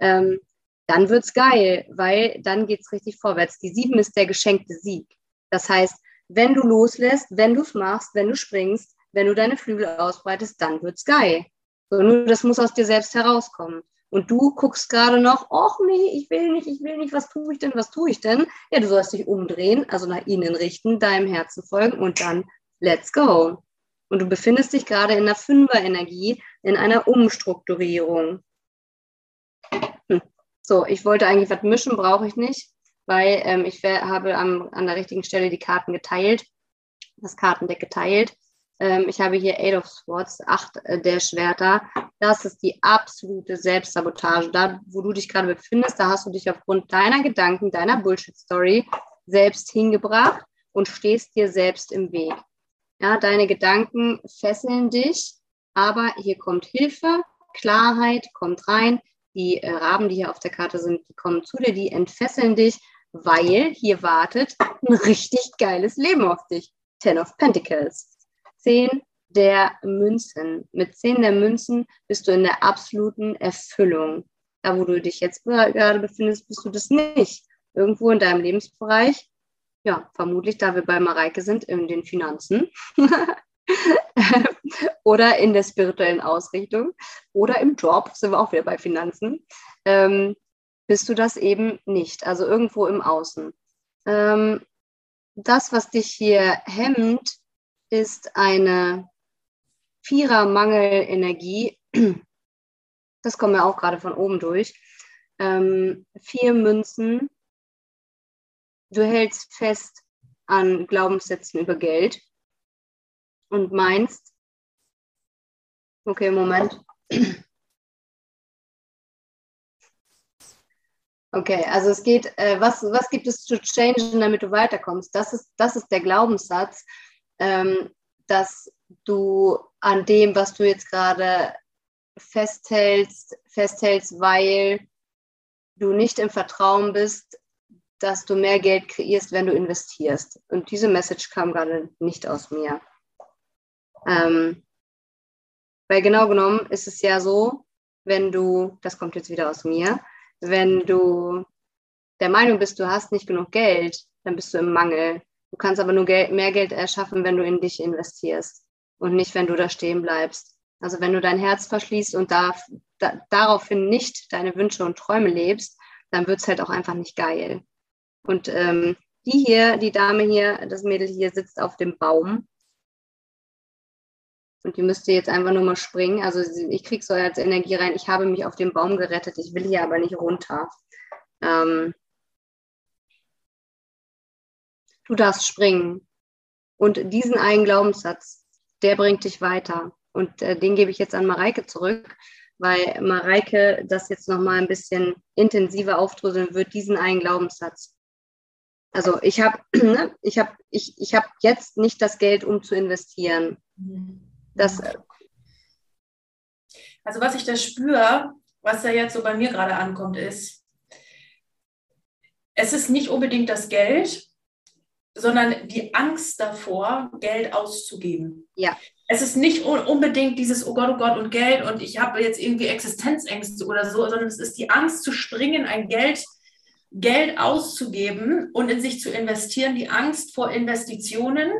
ähm, dann wird's geil, weil dann geht's richtig vorwärts. Die sieben ist der geschenkte Sieg. Das heißt, wenn du loslässt, wenn du es machst, wenn du springst, wenn du deine Flügel ausbreitest, dann wird's geil. So, nur das muss aus dir selbst herauskommen. Und du guckst gerade noch, ach nee, ich will nicht, ich will nicht, was tue ich denn, was tue ich denn? Ja, du sollst dich umdrehen, also nach innen richten, deinem Herzen folgen und dann let's go. Und du befindest dich gerade in der Fünfer-Energie, in einer Umstrukturierung. So, ich wollte eigentlich was mischen, brauche ich nicht, weil ähm, ich habe am, an der richtigen Stelle die Karten geteilt, das Kartendeck geteilt. Ähm, ich habe hier Eight of Swords, acht äh, der Schwerter. Das ist die absolute Selbstsabotage. Da, wo du dich gerade befindest, da hast du dich aufgrund deiner Gedanken, deiner Bullshit-Story selbst hingebracht und stehst dir selbst im Weg. Ja, deine Gedanken fesseln dich, aber hier kommt Hilfe, Klarheit kommt rein, die äh, Raben, die hier auf der Karte sind, die kommen zu dir, die entfesseln dich, weil hier wartet ein richtig geiles Leben auf dich. Ten of Pentacles. Zehn der Münzen. Mit zehn der Münzen bist du in der absoluten Erfüllung. Da, wo du dich jetzt gerade befindest, bist du das nicht. Irgendwo in deinem Lebensbereich, ja, vermutlich, da wir bei Mareike sind, in den Finanzen. oder in der spirituellen Ausrichtung oder im Job, sind wir auch wieder bei Finanzen, ähm, bist du das eben nicht, also irgendwo im Außen. Ähm, das, was dich hier hemmt, ist eine Vierer-Mangel-Energie. Das kommt mir auch gerade von oben durch. Ähm, vier Münzen. Du hältst fest an Glaubenssätzen über Geld und meinst, okay, Moment. Okay, also es geht, äh, was, was gibt es zu changen, damit du weiterkommst? Das ist, das ist der Glaubenssatz, ähm, dass du an dem, was du jetzt gerade festhältst, festhältst, weil du nicht im Vertrauen bist, dass du mehr Geld kreierst, wenn du investierst. Und diese Message kam gerade nicht aus mir. Ähm, weil genau genommen ist es ja so, wenn du, das kommt jetzt wieder aus mir, wenn du der Meinung bist, du hast nicht genug Geld, dann bist du im Mangel. Du kannst aber nur Geld, mehr Geld erschaffen, wenn du in dich investierst und nicht, wenn du da stehen bleibst. Also wenn du dein Herz verschließt und da, da, daraufhin nicht deine Wünsche und Träume lebst, dann wird es halt auch einfach nicht geil. Und ähm, die hier, die Dame hier, das Mädel hier sitzt auf dem Baum und die müsste jetzt einfach nur mal springen. Also ich kriege so als Energie rein, ich habe mich auf den Baum gerettet, ich will hier aber nicht runter. Ähm, du darfst springen. Und diesen einen Glaubenssatz, der bringt dich weiter. Und äh, den gebe ich jetzt an Mareike zurück, weil Mareike das jetzt nochmal ein bisschen intensiver aufdröseln wird, diesen einen Glaubenssatz. Also ich habe ne, ich hab, ich, ich hab jetzt nicht das Geld, um zu investieren. Mhm. Das, also was ich da spüre, was da jetzt so bei mir gerade ankommt, ist, es ist nicht unbedingt das Geld, sondern die Angst davor, Geld auszugeben. Ja. Es ist nicht unbedingt dieses, oh Gott, oh Gott und Geld und ich habe jetzt irgendwie Existenzängste oder so, sondern es ist die Angst zu springen, ein Geld, Geld auszugeben und in sich zu investieren, die Angst vor Investitionen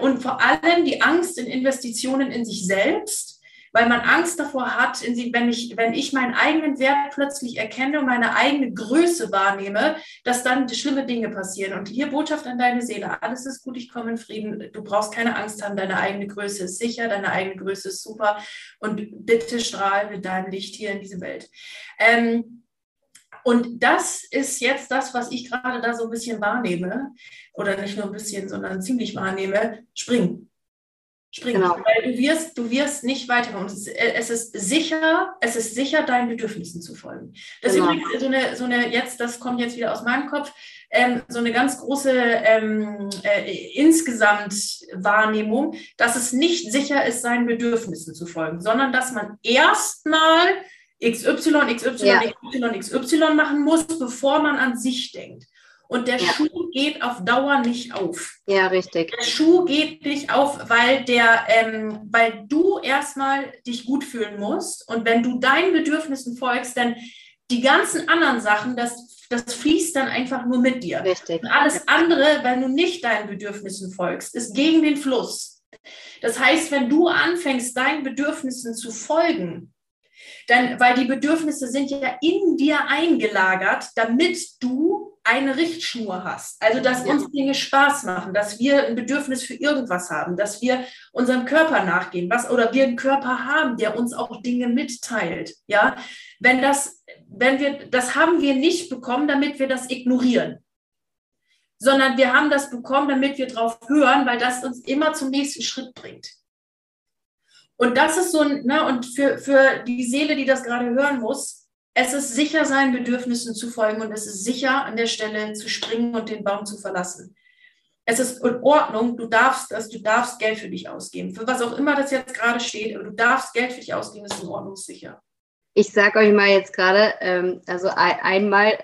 und vor allem die Angst in Investitionen in sich selbst, weil man Angst davor hat, wenn ich, wenn ich meinen eigenen Wert plötzlich erkenne und meine eigene Größe wahrnehme, dass dann schlimme Dinge passieren. Und hier Botschaft an deine Seele, alles ist gut, ich komme in Frieden, du brauchst keine Angst haben, deine eigene Größe ist sicher, deine eigene Größe ist super und bitte strahl mit deinem Licht hier in diese Welt. Ähm, und das ist jetzt das, was ich gerade da so ein bisschen wahrnehme. Oder nicht nur ein bisschen, sondern ziemlich wahrnehme. Springen. Springen. Genau. Weil du wirst, du wirst nicht weiterkommen. Es ist, es ist sicher, es ist sicher, deinen Bedürfnissen zu folgen. Das genau. ist übrigens so eine, so eine, jetzt, das kommt jetzt wieder aus meinem Kopf. ähm, so eine ganz große ähm, äh, insgesamt Wahrnehmung, dass es nicht sicher ist, seinen Bedürfnissen zu folgen, sondern dass man erstmal XY, XY, ja. XY, XY machen muss, bevor man an sich denkt. Und der ja. Schuh geht auf Dauer nicht auf. Ja, richtig. Der Schuh geht nicht auf, weil der, ähm, weil du erstmal dich gut fühlen musst. Und wenn du deinen Bedürfnissen folgst, dann die ganzen anderen Sachen, das, das fließt dann einfach nur mit dir. Richtig. Und alles andere, wenn du nicht deinen Bedürfnissen folgst, ist gegen den Fluss. Das heißt, wenn du anfängst, deinen Bedürfnissen zu folgen, dann, weil die Bedürfnisse sind ja in dir eingelagert, damit du eine Richtschnur hast. Also, dass ja. uns Dinge Spaß machen, dass wir ein Bedürfnis für irgendwas haben, dass wir unserem Körper nachgehen, was oder wir einen Körper haben, der uns auch Dinge mitteilt. Ja, wenn das, wenn wir, das haben wir nicht bekommen, damit wir das ignorieren, sondern wir haben das bekommen, damit wir drauf hören, weil das uns immer zum nächsten Schritt bringt. Und das ist so ein, ne, und für, für die Seele, die das gerade hören muss, es ist sicher, seinen Bedürfnissen zu folgen und es ist sicher, an der Stelle zu springen und den Baum zu verlassen. Es ist in Ordnung, du darfst das, du darfst Geld für dich ausgeben. Für was auch immer das jetzt gerade steht, aber du darfst Geld für dich ausgeben, ist in Ordnung, sicher. Ich sage euch mal jetzt gerade, ähm, also ein, einmal,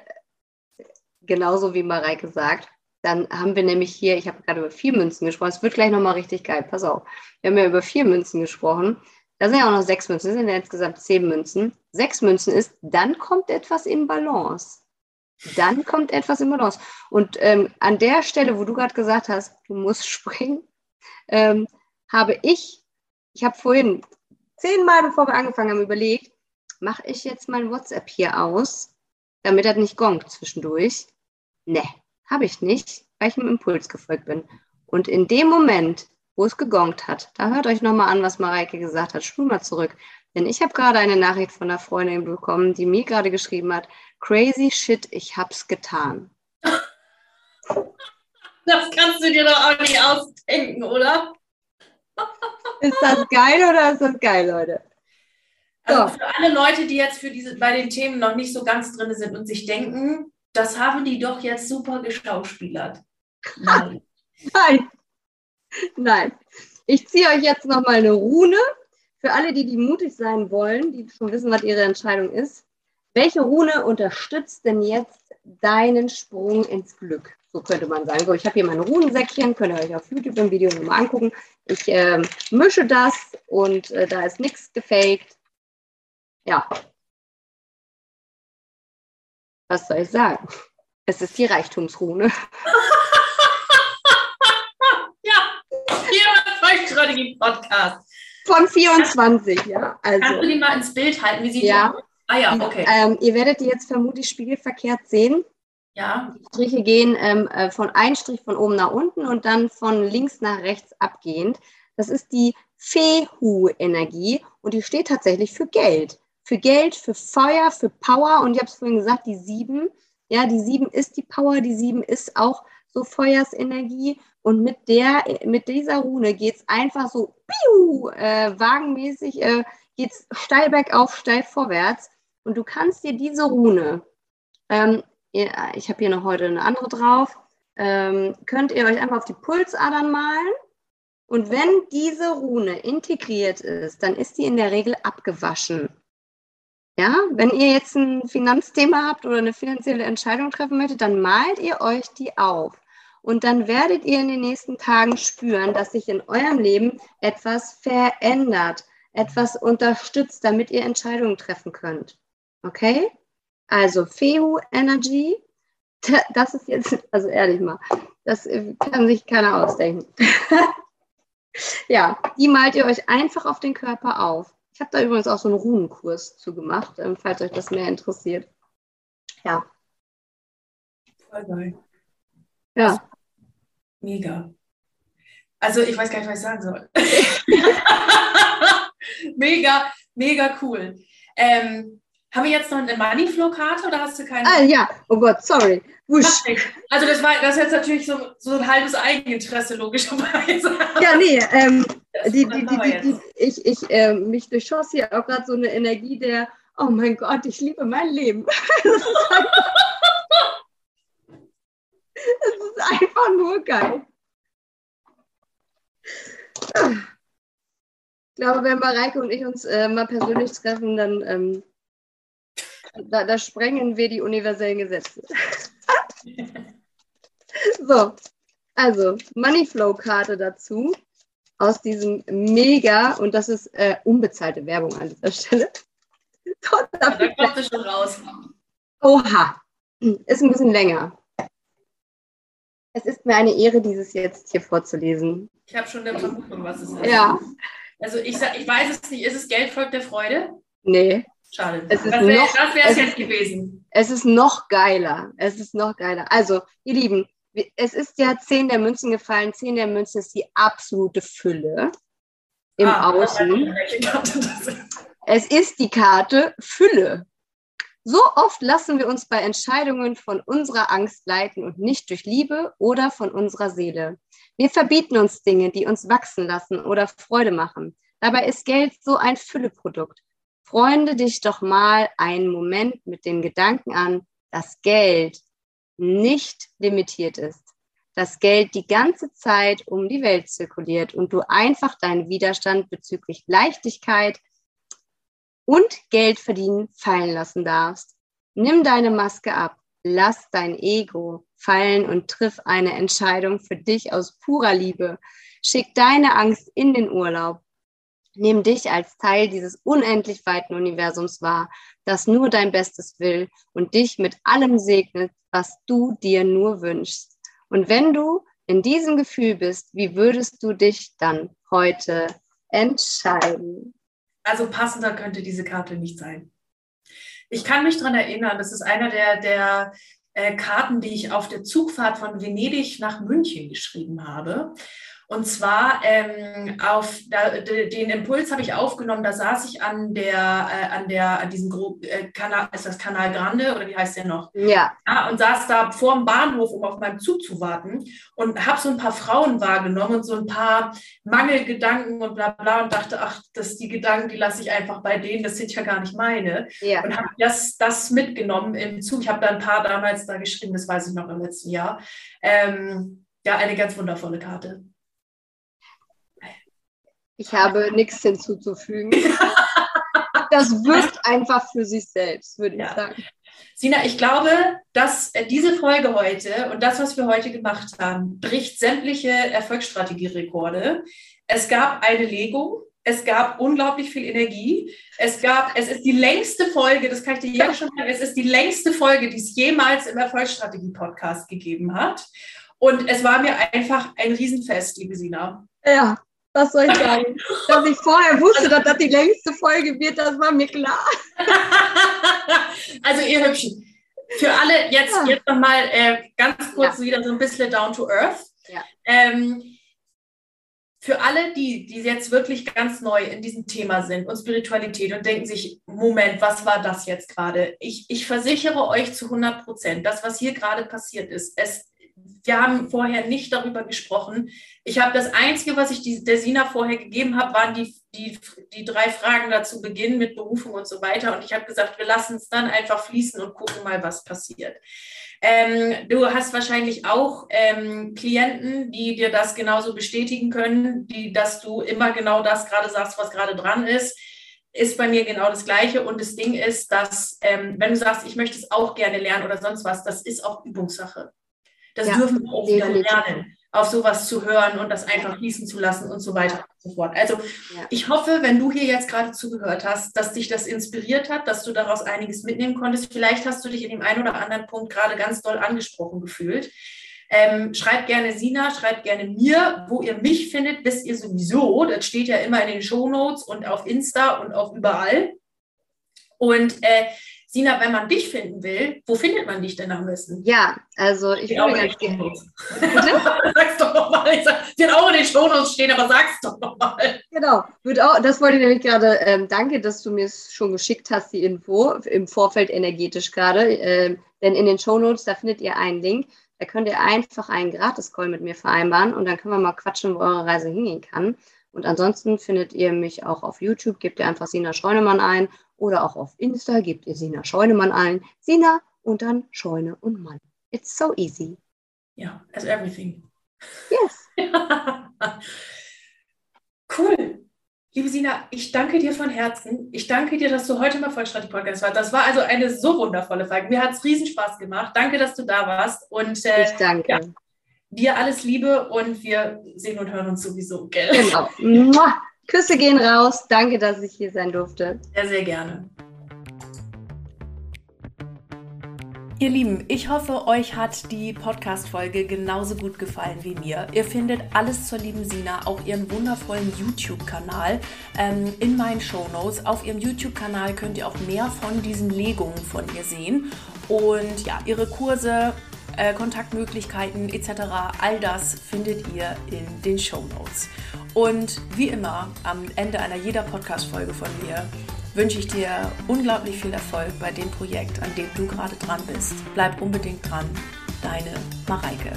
genauso wie Mareike sagt, dann haben wir nämlich hier, ich habe gerade über vier Münzen gesprochen, es wird gleich nochmal richtig geil, pass auf. Wir haben ja über vier Münzen gesprochen. Da sind ja auch noch sechs Münzen, das sind ja insgesamt zehn Münzen. Sechs Münzen ist, dann kommt etwas in Balance. Dann kommt etwas in Balance. Und ähm, an der Stelle, wo du gerade gesagt hast, du musst springen, ähm, habe ich, ich habe vorhin zehnmal, bevor wir angefangen haben, überlegt, mache ich jetzt mein WhatsApp hier aus, damit das nicht gongt zwischendurch? Ne, habe ich nicht, weil ich dem Impuls gefolgt bin. Und in dem Moment, wo es gegongt hat. Da hört euch nochmal an, was Mareike gesagt hat. Spul mal zurück. Denn ich habe gerade eine Nachricht von einer Freundin bekommen, die mir gerade geschrieben hat, crazy shit, ich hab's getan. Das kannst du dir doch auch nicht ausdenken, oder? Ist das geil oder ist das geil, Leute? So. Also für alle Leute, die jetzt für diese, bei den Themen noch nicht so ganz drin sind und sich denken, das haben die doch jetzt super geschauspielert. Nein. Nein. Nein. Ich ziehe euch jetzt nochmal eine Rune. Für alle, die, die mutig sein wollen, die schon wissen, was ihre Entscheidung ist. Welche Rune unterstützt denn jetzt deinen Sprung ins Glück? So könnte man sagen. So, ich habe hier mein Runensäckchen, könnt ihr euch auf YouTube im Video nochmal angucken. Ich äh, mische das und äh, da ist nichts gefaked. Ja. Was soll ich sagen? Es ist die Reichtumsrune. Strategie-Podcast. Von 24, ja. Also. Kannst du die mal ins Bild halten? Wie sieht ja. die aus? Ah ja, okay. Ähm, ihr werdet die jetzt vermutlich spiegelverkehrt sehen. Ja. Die Striche gehen ähm, äh, von einem Strich von oben nach unten und dann von links nach rechts abgehend. Das ist die Fehu-Energie und die steht tatsächlich für Geld. Für Geld, für Feuer, für Power. Und ich habe es vorhin gesagt, die sieben. Ja, die sieben ist die Power, die sieben ist auch so Feuersenergie. Und mit, der, mit dieser Rune geht es einfach so piu, äh, wagenmäßig, äh, geht es steil bergauf, steil vorwärts. Und du kannst dir diese Rune, ähm, ich habe hier noch heute eine andere drauf, ähm, könnt ihr euch einfach auf die Pulsadern malen. Und wenn diese Rune integriert ist, dann ist die in der Regel abgewaschen. Ja, wenn ihr jetzt ein Finanzthema habt oder eine finanzielle Entscheidung treffen möchtet, dann malt ihr euch die auf. Und dann werdet ihr in den nächsten Tagen spüren, dass sich in eurem Leben etwas verändert, etwas unterstützt, damit ihr Entscheidungen treffen könnt. Okay? Also Fehu Energy, das ist jetzt, also ehrlich mal, das kann sich keiner ausdenken. ja, die malt ihr euch einfach auf den Körper auf. Ich habe da übrigens auch so einen Runenkurs zu gemacht, ähm, falls euch das mehr interessiert. Ja. Voll geil. Ja. Mega. Also ich weiß gar nicht, was ich sagen soll. mega, mega cool. Ähm, haben wir jetzt noch eine Moneyflow-Karte oder hast du keine? Ah ja, oh Gott, sorry. Wusch. Also das war das ist jetzt natürlich so, so ein halbes Eigeninteresse, logischerweise. Ja, nee, ähm, die, die, die, ich, ich äh, mich durchschoss hier auch gerade so eine Energie der, oh mein Gott, ich liebe mein Leben. Es ist einfach nur geil. Ich glaube, wenn Mareike und ich uns äh, mal persönlich treffen, dann ähm, da, da sprengen wir die universellen Gesetze. so, also Moneyflow-Karte dazu aus diesem mega, und das ist äh, unbezahlte Werbung an dieser Stelle. ja, da kommt es schon raus. Oha, ist ein bisschen länger. Es ist mir eine Ehre, dieses jetzt hier vorzulesen. Ich habe schon eine Vermutung, was es ist. Ja. Also ich, ich weiß es nicht. Ist es Geld folgt der Freude? Nee. Schade. Es ist das wäre es jetzt gewesen. Es ist noch geiler. Es ist noch geiler. Also, ihr Lieben, es ist ja 10 der Münzen gefallen. 10 der Münzen ist die absolute Fülle im Ah, Außen. Es ist die Karte Fülle. So oft lassen wir uns bei Entscheidungen von unserer Angst leiten und nicht durch Liebe oder von unserer Seele. Wir verbieten uns Dinge, die uns wachsen lassen oder Freude machen. Dabei ist Geld so ein Fülleprodukt. Freunde dich doch mal einen Moment mit dem Gedanken an, dass Geld nicht limitiert ist. Dass Geld die ganze Zeit um die Welt zirkuliert und du einfach deinen Widerstand bezüglich Leichtigkeit und Geld verdienen fallen lassen darfst. Nimm deine Maske ab, lass dein Ego fallen und triff eine Entscheidung für dich aus purer Liebe. Schick deine Angst in den Urlaub. Nimm dich als Teil dieses unendlich weiten Universums wahr, das nur dein Bestes will und dich mit allem segnet, was du dir nur wünschst. Und wenn du in diesem Gefühl bist, wie würdest du dich dann heute entscheiden? Also passender könnte diese Karte nicht sein. Ich kann mich daran erinnern, das ist einer der, der äh, Karten, die ich auf der Zugfahrt von Venedig nach München geschrieben habe. Und zwar ähm, auf da, de, den Impuls habe ich aufgenommen, da saß ich an der, äh, an der, an diesem Gro äh, Kanal, ist das Kanal Grande oder wie heißt der noch? Ja, Ja, und saß da vor dem Bahnhof, um auf meinen Zug zu warten und habe so ein paar Frauen wahrgenommen und so ein paar Mangelgedanken und bla bla und dachte, ach, das die Gedanken, die lasse ich einfach bei denen, das sind ja gar nicht meine. ja. Und habe das, das mitgenommen im Zug. Ich habe da ein paar damals da geschrieben, das weiß ich noch im letzten Jahr. Ähm, ja, eine ganz wundervolle Karte. Ich habe nichts hinzuzufügen. Das wirkt einfach für sich selbst, würde ich Ja. sagen. Sina, ich glaube, dass äh, diese Folge heute und das, was wir heute gemacht haben, bricht sämtliche Erfolgsstrategierekorde. Es gab eine Legung, es gab unglaublich viel Energie. Es gab, es ist die längste Folge, das kann ich dir jetzt schon sagen, es ist die längste Folge, die es jemals im Erfolgsstrategie-Podcast gegeben hat. Und es war mir einfach ein Riesenfest, liebe Sina. Ja, was soll ich sagen? Dass ich vorher wusste, dass das die längste Folge wird, das war mir klar. also ihr Hübschen, für alle jetzt, Ja. jetzt nochmal äh, ganz kurz wieder so ein bisschen down to earth. Ja. Ähm, für alle, die, die jetzt wirklich ganz neu in diesem Thema sind und Spiritualität und denken sich, Moment, was war das jetzt gerade? Ich, ich versichere euch zu 100 Prozent, das, was hier gerade passiert ist, es, wir haben vorher nicht darüber gesprochen. Ich habe das Einzige, was ich die, der Sina vorher gegeben habe, waren die, die, die drei Fragen dazu Beginn mit Berufung und so weiter. Und ich habe gesagt, wir lassen es dann einfach fließen und gucken mal, was passiert. Ähm, du hast wahrscheinlich auch ähm, Klienten, die dir das genauso bestätigen können, die, dass du immer genau das gerade sagst, was gerade dran ist. Ist bei mir genau das Gleiche. Und das Ding ist, dass, ähm, wenn du sagst, ich möchte es auch gerne lernen oder sonst was, das ist auch Übungssache. Das Ja, dürfen wir auch wieder lernen, auf sowas zu hören und das einfach fließen zu lassen und so weiter und so fort. Also Ja. ich hoffe, wenn du hier jetzt gerade zugehört hast, dass dich das inspiriert hat, dass du daraus einiges mitnehmen konntest. Vielleicht hast du dich in dem einen oder anderen Punkt gerade ganz doll angesprochen gefühlt. Ähm, schreibt gerne Sina, schreibt gerne mir, wo ihr mich findet, wisst ihr sowieso. Das steht ja immer in den Shownotes und auf Insta und auch überall. Und äh, Sina, wenn man dich finden will, wo findet man dich denn am besten? Ja, also ich auch würde ganz gerne. Sag's doch nochmal. Wird auch in den Shownotes stehen, aber sag's doch nochmal. Genau, wird auch, das wollte ich nämlich gerade, ähm, danke, dass du mir es schon geschickt hast, die Info im Vorfeld energetisch gerade. Ähm, denn in den Shownotes, da findet ihr einen Link. Da könnt ihr einfach einen Gratis-Call mit mir vereinbaren und dann können wir mal quatschen, wo eure Reise hingehen kann. Und ansonsten findet ihr mich auch auf YouTube, gebt ihr einfach Sina Scheunemann ein oder auch auf Insta gebt ihr Sina Scheunemann ein. Sina und dann Scheune und Mann. It's so easy. Ja, as everything. Yes. cool. Liebe Sina, ich danke dir von Herzen. Ich danke dir, dass du heute mal Vollstrategie-Podcast warst. Das war also eine so wundervolle Folge. Mir hat es riesen Spaß gemacht. Danke, dass du da warst. Und äh, ich danke. Ja, dir alles Liebe und wir sehen und hören uns sowieso, gell? Genau. Küsse gehen raus. Danke, dass ich hier sein durfte. Sehr, sehr gerne. Ihr Lieben, ich hoffe, euch hat die Podcast-Folge genauso gut gefallen wie mir. Ihr findet alles zur lieben Sina, auch ihren wundervollen YouTube-Kanal ähm, in meinen Show Notes. Auf ihrem YouTube-Kanal könnt ihr auch mehr von diesen Legungen von ihr sehen. Und ja, ihre Kurse, äh, Kontaktmöglichkeiten etc., all das findet ihr in den Show Notes. Und wie immer, am Ende einer jeder Podcast-Folge von mir wünsche ich dir unglaublich viel Erfolg bei dem Projekt, an dem du gerade dran bist. Bleib unbedingt dran. Deine Mareike.